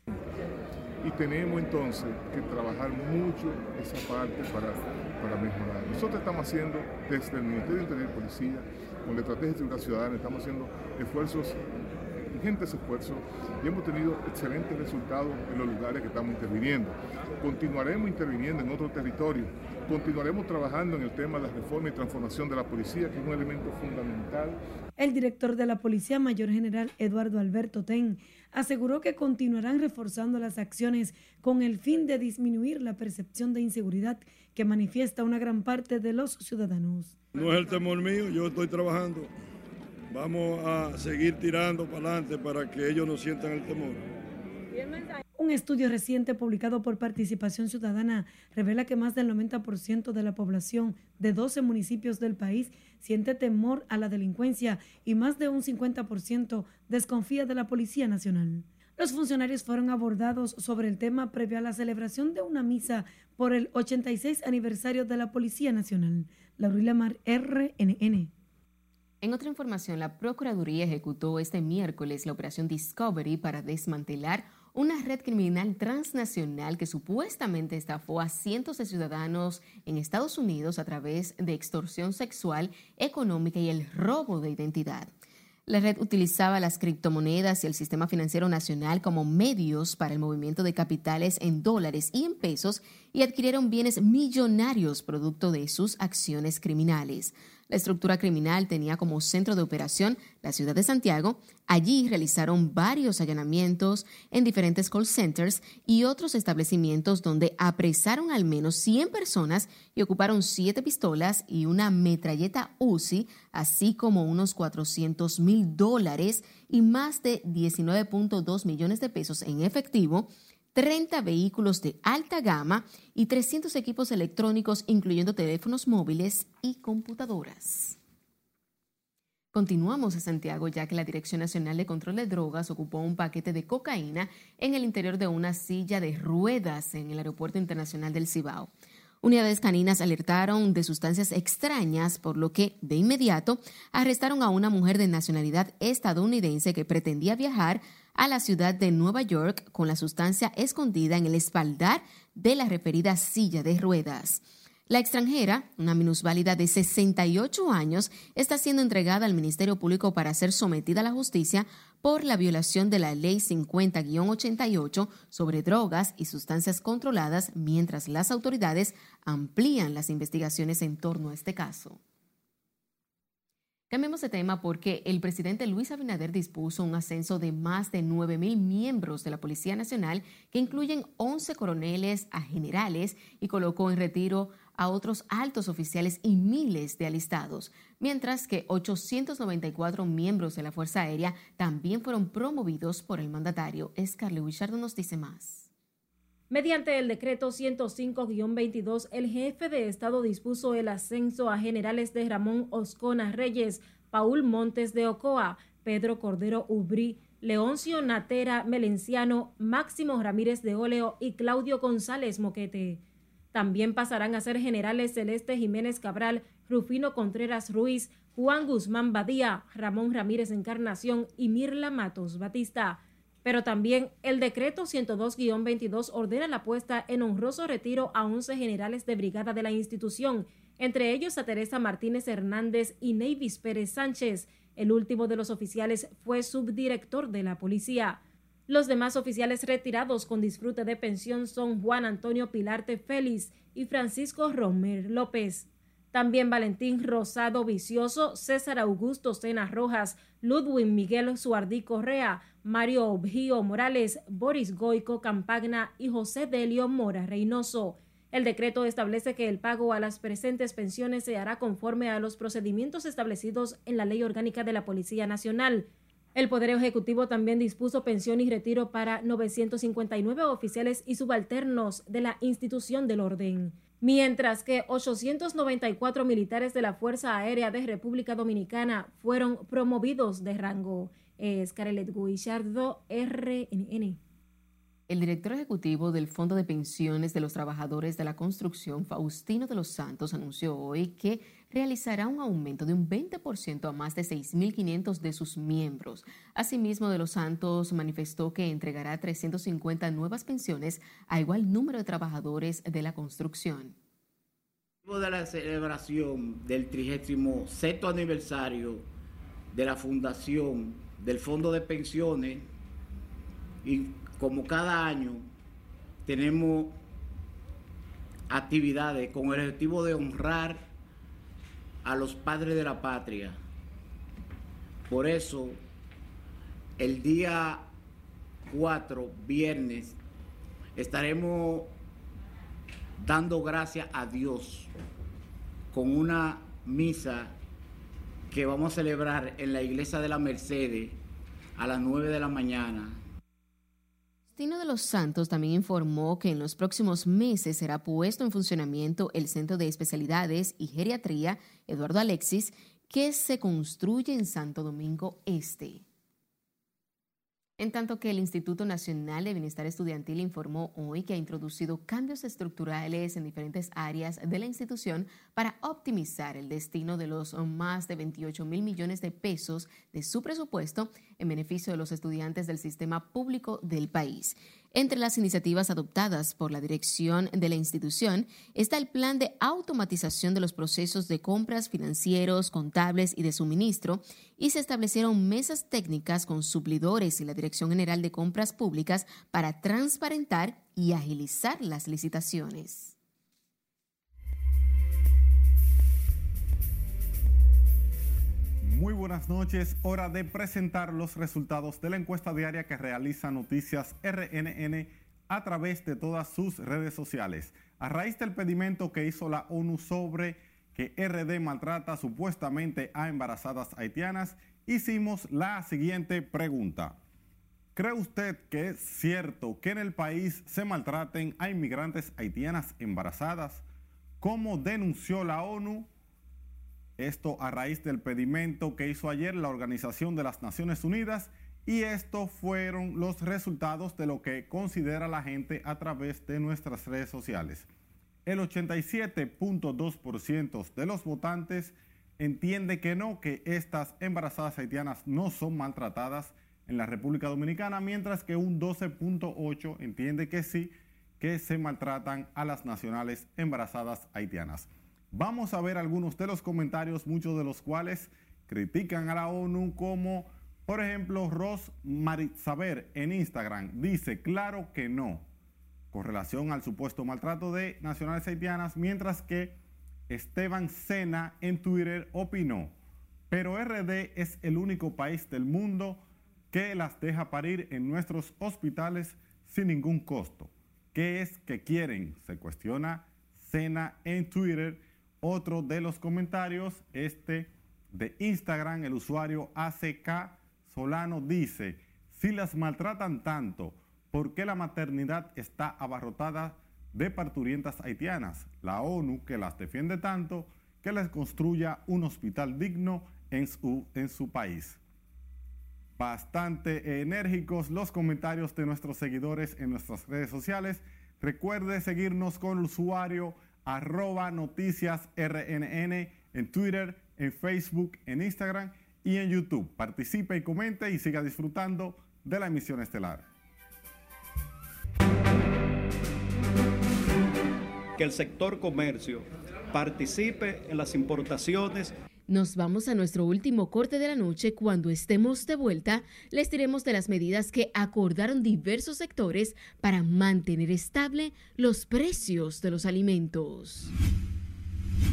Y tenemos entonces que trabajar mucho esa parte para, para mejorar. Nosotros estamos haciendo desde el Ministerio de Interior y Policía, con la Estrategia de Seguridad Ciudadana, estamos haciendo esfuerzos ingentes esfuerzos y hemos tenido excelentes resultados en los lugares que estamos interviniendo. Continuaremos interviniendo en otros territorios, continuaremos trabajando en el tema de la reforma y transformación de la policía, que es un elemento fundamental. El director de la Policía Mayor General Eduardo Alberto Ten aseguró que continuarán reforzando las acciones con el fin de disminuir la percepción de inseguridad que manifiesta una gran parte de los ciudadanos. No es el temor mío, yo estoy trabajando vamos a seguir tirando para adelante para que ellos no sientan el temor. Un estudio reciente publicado por Participación Ciudadana revela que más del 90% de la población de 12 municipios del país siente temor a la delincuencia y más de un 50% desconfía de la Policía Nacional. Los funcionarios fueron abordados sobre el tema previo a la celebración de una misa por el 86 aniversario de la Policía Nacional. Laurila Mar, RNN. En otra información, la Procuraduría ejecutó este miércoles la operación Discovery para desmantelar una red criminal transnacional que supuestamente estafó a cientos de ciudadanos en Estados Unidos a través de extorsión sexual, económica y el robo de identidad. La red utilizaba las criptomonedas y el sistema financiero nacional como medios para el movimiento de capitales en dólares y en pesos y adquirieron bienes millonarios producto de sus acciones criminales. La estructura criminal tenía como centro de operación la ciudad de Santiago. Allí realizaron varios allanamientos en diferentes call centers y otros establecimientos donde apresaron al menos 100 personas y ocuparon 7 pistolas y una metralleta UCI, así como unos 400 mil dólares y más de 19.2 millones de pesos en efectivo 30 vehículos de alta gama y 300 equipos electrónicos, incluyendo teléfonos móviles y computadoras. Continuamos a Santiago ya que la Dirección Nacional de Control de Drogas ocupó un paquete de cocaína en el interior de una silla de ruedas en el Aeropuerto Internacional del Cibao. Unidades caninas alertaron de sustancias extrañas, por lo que de inmediato arrestaron a una mujer de nacionalidad estadounidense que pretendía viajar a la ciudad de Nueva York con la sustancia escondida en el espaldar de la referida silla de ruedas. La extranjera, una minusválida de 68 años, está siendo entregada al Ministerio Público para ser sometida a la justicia por la violación de la Ley 50-88 sobre drogas y sustancias controladas mientras las autoridades amplían las investigaciones en torno a este caso. Cambiemos de tema porque el presidente Luis Abinader dispuso un ascenso de más de 9 mil miembros de la Policía Nacional, que incluyen 11 coroneles a generales, y colocó en retiro a otros altos oficiales y miles de alistados, mientras que 894 miembros de la Fuerza Aérea también fueron promovidos por el mandatario. Escarle Wichardo nos dice más. Mediante el decreto 105-22, el jefe de Estado dispuso el ascenso a generales de Ramón Oscona Reyes, Paul Montes de Ocoa, Pedro Cordero Ubrí, Leoncio Natera Melenciano, Máximo Ramírez de Oleo y Claudio González Moquete. También pasarán a ser generales Celeste Jiménez Cabral, Rufino Contreras Ruiz, Juan Guzmán Badía, Ramón Ramírez Encarnación y Mirla Matos Batista. Pero también el decreto 102-22 ordena la puesta en honroso retiro a 11 generales de brigada de la institución, entre ellos a Teresa Martínez Hernández y Neivis Pérez Sánchez. El último de los oficiales fue subdirector de la policía. Los demás oficiales retirados con disfrute de pensión son Juan Antonio Pilarte Félix y Francisco Romer López. También Valentín Rosado Vicioso, César Augusto Sena Rojas, Ludwig Miguel Suardí Correa, Mario Objío Morales, Boris Goico Campagna y José Delio Mora Reynoso. El decreto establece que el pago a las presentes pensiones se hará conforme a los procedimientos establecidos en la Ley Orgánica de la Policía Nacional. El Poder Ejecutivo también dispuso pensión y retiro para 959 oficiales y subalternos de la institución del orden, mientras que 894 militares de la Fuerza Aérea de República Dominicana fueron promovidos de rango. Es Carelet Guillardo, RNN. El director ejecutivo del Fondo de Pensiones de los Trabajadores de la Construcción, Faustino de los Santos, anunció hoy que realizará un aumento de un 20% a más de 6.500 de sus miembros. Asimismo, de los Santos manifestó que entregará 350 nuevas pensiones a igual número de trabajadores de la construcción. De la celebración del 37 aniversario de la fundación del Fondo de Pensiones y como cada año tenemos actividades con el objetivo de honrar a los padres de la patria. Por eso, el día 4, viernes, estaremos dando gracias a Dios con una misa que vamos a celebrar en la iglesia de la Mercedes a las 9 de la mañana Faustino de los Santos también informó que en los próximos meses será puesto en funcionamiento el Centro de Especialidades y Geriatría Eduardo Alexis, que se construye en Santo Domingo Este. En tanto que el Instituto Nacional de Bienestar Estudiantil informó hoy que ha introducido cambios estructurales en diferentes áreas de la institución para optimizar el destino de los más de 28 mil millones de pesos de su presupuesto en beneficio de los estudiantes del sistema público del país. Entre las iniciativas adoptadas por la dirección de la institución está el plan de automatización de los procesos de compras financieros, contables y de suministro, y se establecieron mesas técnicas con suplidores y la Dirección General de Compras Públicas para transparentar y agilizar las licitaciones. Muy buenas noches, hora de presentar los resultados de la encuesta diaria que realiza Noticias RNN a través de todas sus redes sociales. A raíz del pedimento que hizo la ONU sobre que RD maltrata supuestamente a embarazadas haitianas, hicimos la siguiente pregunta. ¿Cree usted que es cierto que en el país se maltraten a inmigrantes haitianas embarazadas? ¿Cómo denunció la ONU? Esto a raíz del pedimento que hizo ayer la Organización de las Naciones Unidas y estos fueron los resultados de lo que considera la gente a través de nuestras redes sociales. El 87.2% de los votantes entiende que no, que estas embarazadas haitianas no son maltratadas en la República Dominicana, mientras que un 12.8% entiende que sí, que se maltratan a las nacionales embarazadas haitianas. Vamos a ver algunos de los comentarios, muchos de los cuales critican a la ONU, como por ejemplo Ross Maritzaber en Instagram dice, claro que no, con relación al supuesto maltrato de nacionales haitianas, mientras que Esteban Sena en Twitter opinó, pero RD es el único país del mundo que las deja parir en nuestros hospitales sin ningún costo. ¿Qué es que quieren? Se cuestiona Sena en Twitter otro de los comentarios, este de Instagram, el usuario ACK Solano dice, si las maltratan tanto, ¿por qué la maternidad está abarrotada de parturientas haitianas? La ONU, que las defiende tanto, que les construya un hospital digno en su, en su país. Bastante enérgicos los comentarios de nuestros seguidores en nuestras redes sociales. Recuerde seguirnos con el usuario arroba noticias RNN en Twitter, en Facebook, en Instagram y en YouTube. Participe y comente y siga disfrutando de la emisión estelar. Que el sector comercio participe en las importaciones nos vamos a nuestro último corte de la noche. Cuando estemos de vuelta, les diremos de las medidas que acordaron diversos sectores para mantener estable los precios de los alimentos.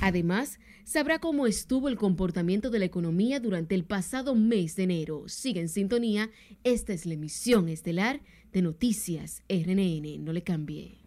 Además, sabrá cómo estuvo el comportamiento de la economía durante el pasado mes de enero. Sigue en sintonía, esta es la emisión estelar de Noticias RNN. No le cambie.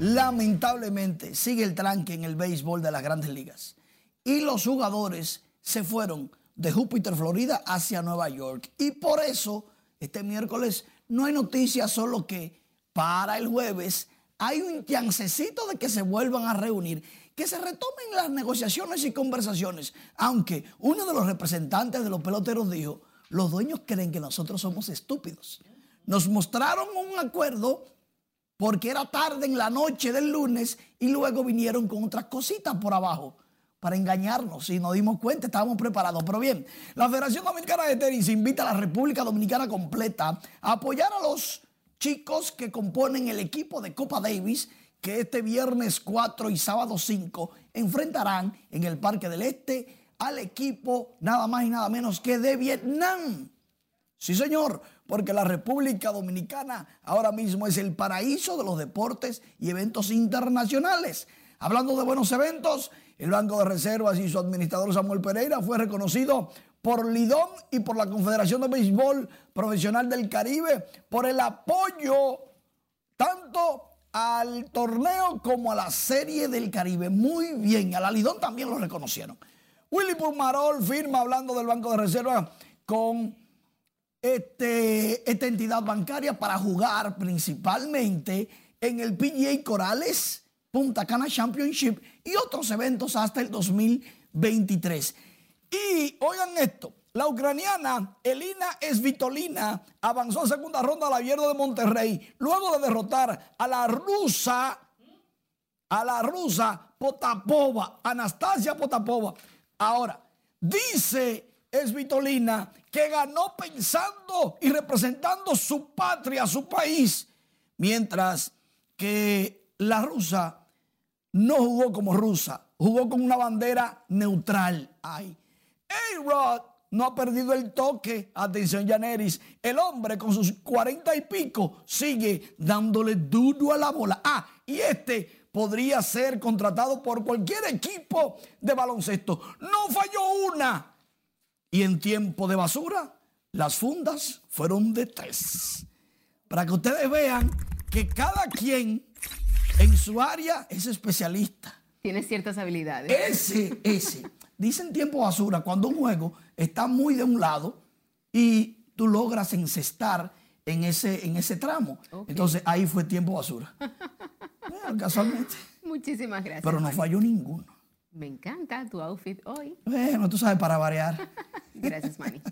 Lamentablemente sigue el tranque en el béisbol de las grandes ligas. Y los jugadores se fueron de Júpiter, Florida, hacia Nueva York. Y por eso, este miércoles no hay noticias, solo que para el jueves hay un chancecito de que se vuelvan a reunir, que se retomen las negociaciones y conversaciones. Aunque uno de los representantes de los peloteros dijo, los dueños creen que nosotros somos estúpidos. Nos mostraron un acuerdo porque era tarde en la noche del lunes y luego vinieron con otras cositas por abajo para engañarnos y nos dimos cuenta, estábamos preparados. Pero bien, la Federación Dominicana de Tenis invita a la República Dominicana completa a apoyar a los chicos que componen el equipo de Copa Davis que este viernes 4 y sábado 5 enfrentarán en el Parque del Este al equipo nada más y nada menos que de Vietnam. Sí, señor, porque la República Dominicana ahora mismo es el paraíso de los deportes y eventos internacionales. Hablando de buenos eventos, el Banco de Reservas y su administrador Samuel Pereira fue reconocido por Lidón y por la Confederación de Béisbol Profesional del Caribe por el apoyo tanto al torneo como a la Serie del Caribe. Muy bien, a la Lidón también lo reconocieron. Willy Pumarol firma hablando del Banco de Reservas con este, esta entidad bancaria para jugar principalmente en el PGA Corales Punta Cana Championship y otros eventos hasta el 2023. Y oigan esto, la ucraniana Elina Svitolina avanzó a segunda ronda al abierto de Monterrey luego de derrotar a la rusa, a la rusa Potapova, Anastasia Potapova. Ahora, dice Svitolina que ganó pensando y representando su patria, su país, mientras que la rusa no jugó como rusa, jugó con una bandera neutral. Ay, A-Rod no ha perdido el toque. Atención, Janeris. El hombre con sus cuarenta y pico sigue dándole duro a la bola. Ah, y este podría ser contratado por cualquier equipo de baloncesto. No falló una. Y en tiempo de basura, las fundas fueron de tres. Para que ustedes vean que cada quien en su área es especialista. Tiene ciertas habilidades. Ese, ese. Dicen tiempo basura cuando un juego está muy de un lado y tú logras encestar en ese, en ese tramo. Entonces ahí fue tiempo basura. casualmente. Muchísimas gracias. Pero no falló ninguno. Me encanta tu outfit hoy. Bueno, tú sabes, para variar. gracias, Manny.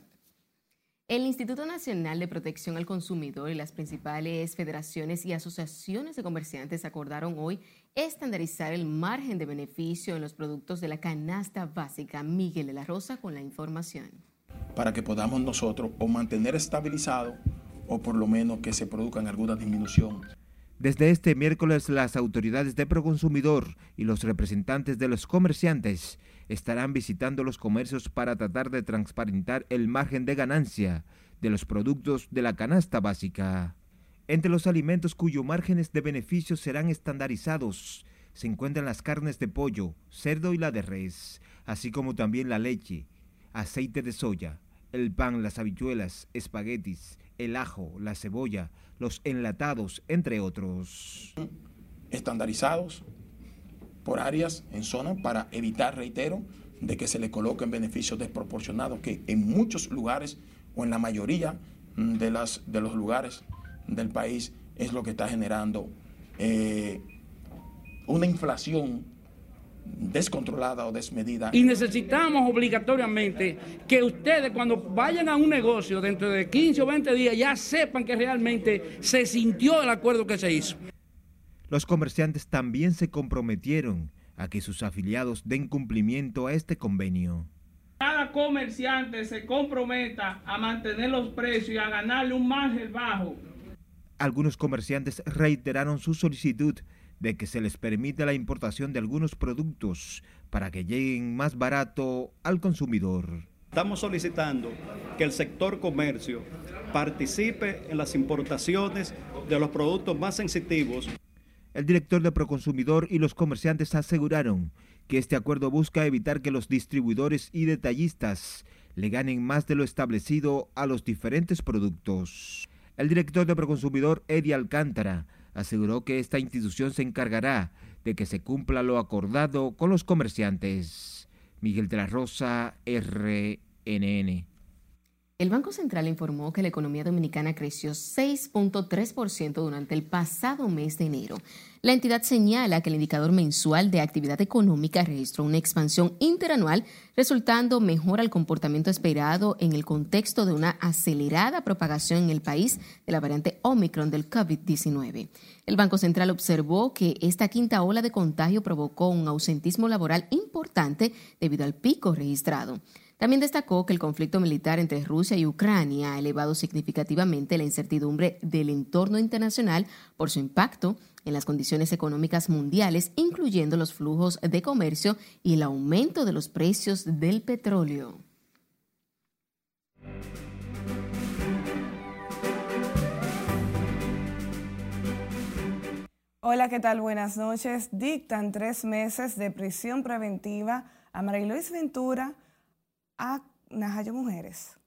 El Instituto Nacional de Protección al Consumidor y las principales federaciones y asociaciones de comerciantes acordaron hoy estandarizar el margen de beneficio en los productos de la canasta básica. Miguel de la Rosa con la información. Para que podamos nosotros o mantener estabilizado o por lo menos que se produzca alguna disminución. Desde este miércoles las autoridades de Proconsumidor y los representantes de los comerciantes estarán visitando los comercios para tratar de transparentar el margen de ganancia de los productos de la canasta básica. Entre los alimentos cuyos márgenes de beneficio serán estandarizados se encuentran las carnes de pollo, cerdo y la de res, así como también la leche, aceite de soya, el pan, las habichuelas, espaguetis, el ajo, la cebolla, los enlatados, entre otros. Estandarizados por áreas en zona para evitar, reitero, de que se le coloquen beneficios desproporcionados que en muchos lugares o en la mayoría de, las, de los lugares del país es lo que está generando eh, una inflación descontrolada o desmedida. Y necesitamos obligatoriamente que ustedes cuando vayan a un negocio dentro de 15 o 20 días ya sepan que realmente se sintió el acuerdo que se hizo. Los comerciantes también se comprometieron a que sus afiliados den cumplimiento a este convenio. Cada comerciante se comprometa a mantener los precios y a ganarle un margen bajo. Algunos comerciantes reiteraron su solicitud de que se les permita la importación de algunos productos para que lleguen más barato al consumidor. Estamos solicitando que el sector comercio participe en las importaciones de los productos más sensitivos. El director de Proconsumidor y los comerciantes aseguraron que este acuerdo busca evitar que los distribuidores y detallistas le ganen más de lo establecido a los diferentes productos. El director de Proconsumidor, Eddie Alcántara, aseguró que esta institución se encargará de que se cumpla lo acordado con los comerciantes. Miguel de la Rosa, RNN. El Banco Central informó que la economía dominicana creció 6.3% durante el pasado mes de enero. La entidad señala que el indicador mensual de actividad económica registró una expansión interanual, resultando mejor al comportamiento esperado en el contexto de una acelerada propagación en el país de la variante Omicron del COVID-19. El Banco Central observó que esta quinta ola de contagio provocó un ausentismo laboral importante debido al pico registrado. También destacó que el conflicto militar entre Rusia y Ucrania ha elevado significativamente la incertidumbre del entorno internacional por su impacto en las condiciones económicas mundiales, incluyendo los flujos de comercio y el aumento de los precios del petróleo. Hola, ¿qué tal? Buenas noches. Dictan tres meses de prisión preventiva a María Luis Ventura a Najayo Mujeres.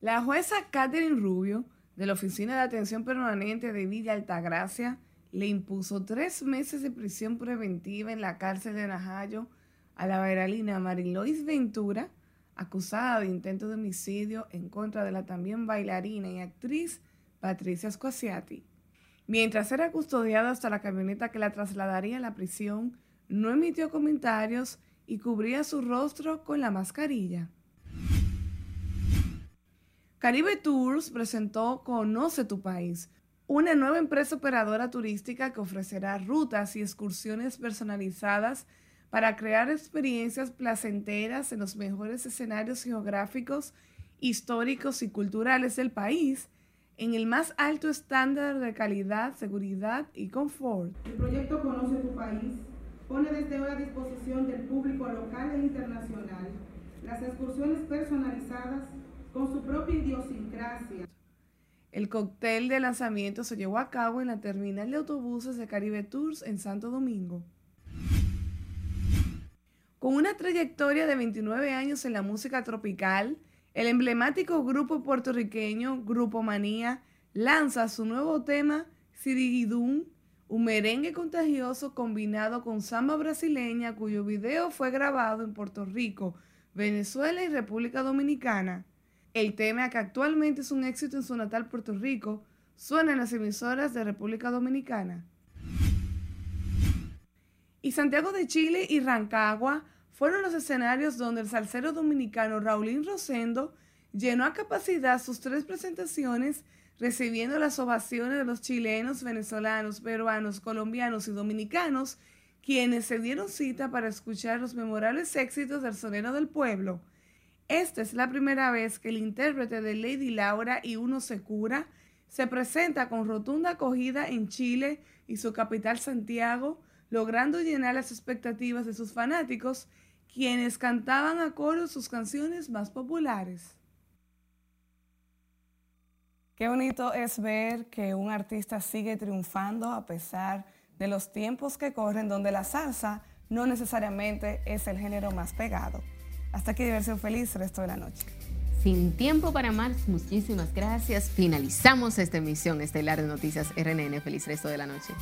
La jueza Catherine Rubio, de la Oficina de Atención Permanente de Villa Altagracia, le impuso tres meses de prisión preventiva en la cárcel de Najayo a la bailarina Marilois Ventura, acusada de intento de homicidio en contra de la también bailarina y actriz Patricia Squasiati. Mientras era custodiada hasta la camioneta que la trasladaría a la prisión, no emitió comentarios y cubría su rostro con la mascarilla. Caribe Tours presentó Conoce tu país, una nueva empresa operadora turística que ofrecerá rutas y excursiones personalizadas para crear experiencias placenteras en los mejores escenarios geográficos, históricos y culturales del país en el más alto estándar de calidad, seguridad y confort. El proyecto Conoce tu país pone desde hoy a disposición del público local e internacional las excursiones personalizadas con su propia idiosincrasia. El cóctel de lanzamiento se llevó a cabo en la terminal de autobuses de Caribe Tours en Santo Domingo. Con una trayectoria de 29 años en la música tropical, el emblemático grupo puertorriqueño Grupo Manía lanza su nuevo tema Sirigidum un merengue contagioso combinado con samba brasileña cuyo video fue grabado en Puerto Rico, Venezuela y República Dominicana. El tema, que actualmente es un éxito en su natal Puerto Rico, suena en las emisoras de República Dominicana. Y Santiago de Chile y Rancagua fueron los escenarios donde el salsero dominicano Raulín Rosendo llenó a capacidad sus tres presentaciones recibiendo las ovaciones de los chilenos, venezolanos, peruanos, colombianos y dominicanos, quienes se dieron cita para escuchar los memorables éxitos del sonero del pueblo. Esta es la primera vez que el intérprete de Lady Laura y Uno se cura se presenta con rotunda acogida en Chile y su capital Santiago, logrando llenar las expectativas de sus fanáticos, quienes cantaban a coro sus canciones más populares. Qué bonito es ver que un artista sigue triunfando a pesar de los tiempos que corren donde la salsa no necesariamente es el género más pegado. Hasta aquí diversión feliz resto de la noche. Sin tiempo para más, muchísimas gracias. Finalizamos esta emisión estelar de Noticias RNN. Feliz resto de la noche.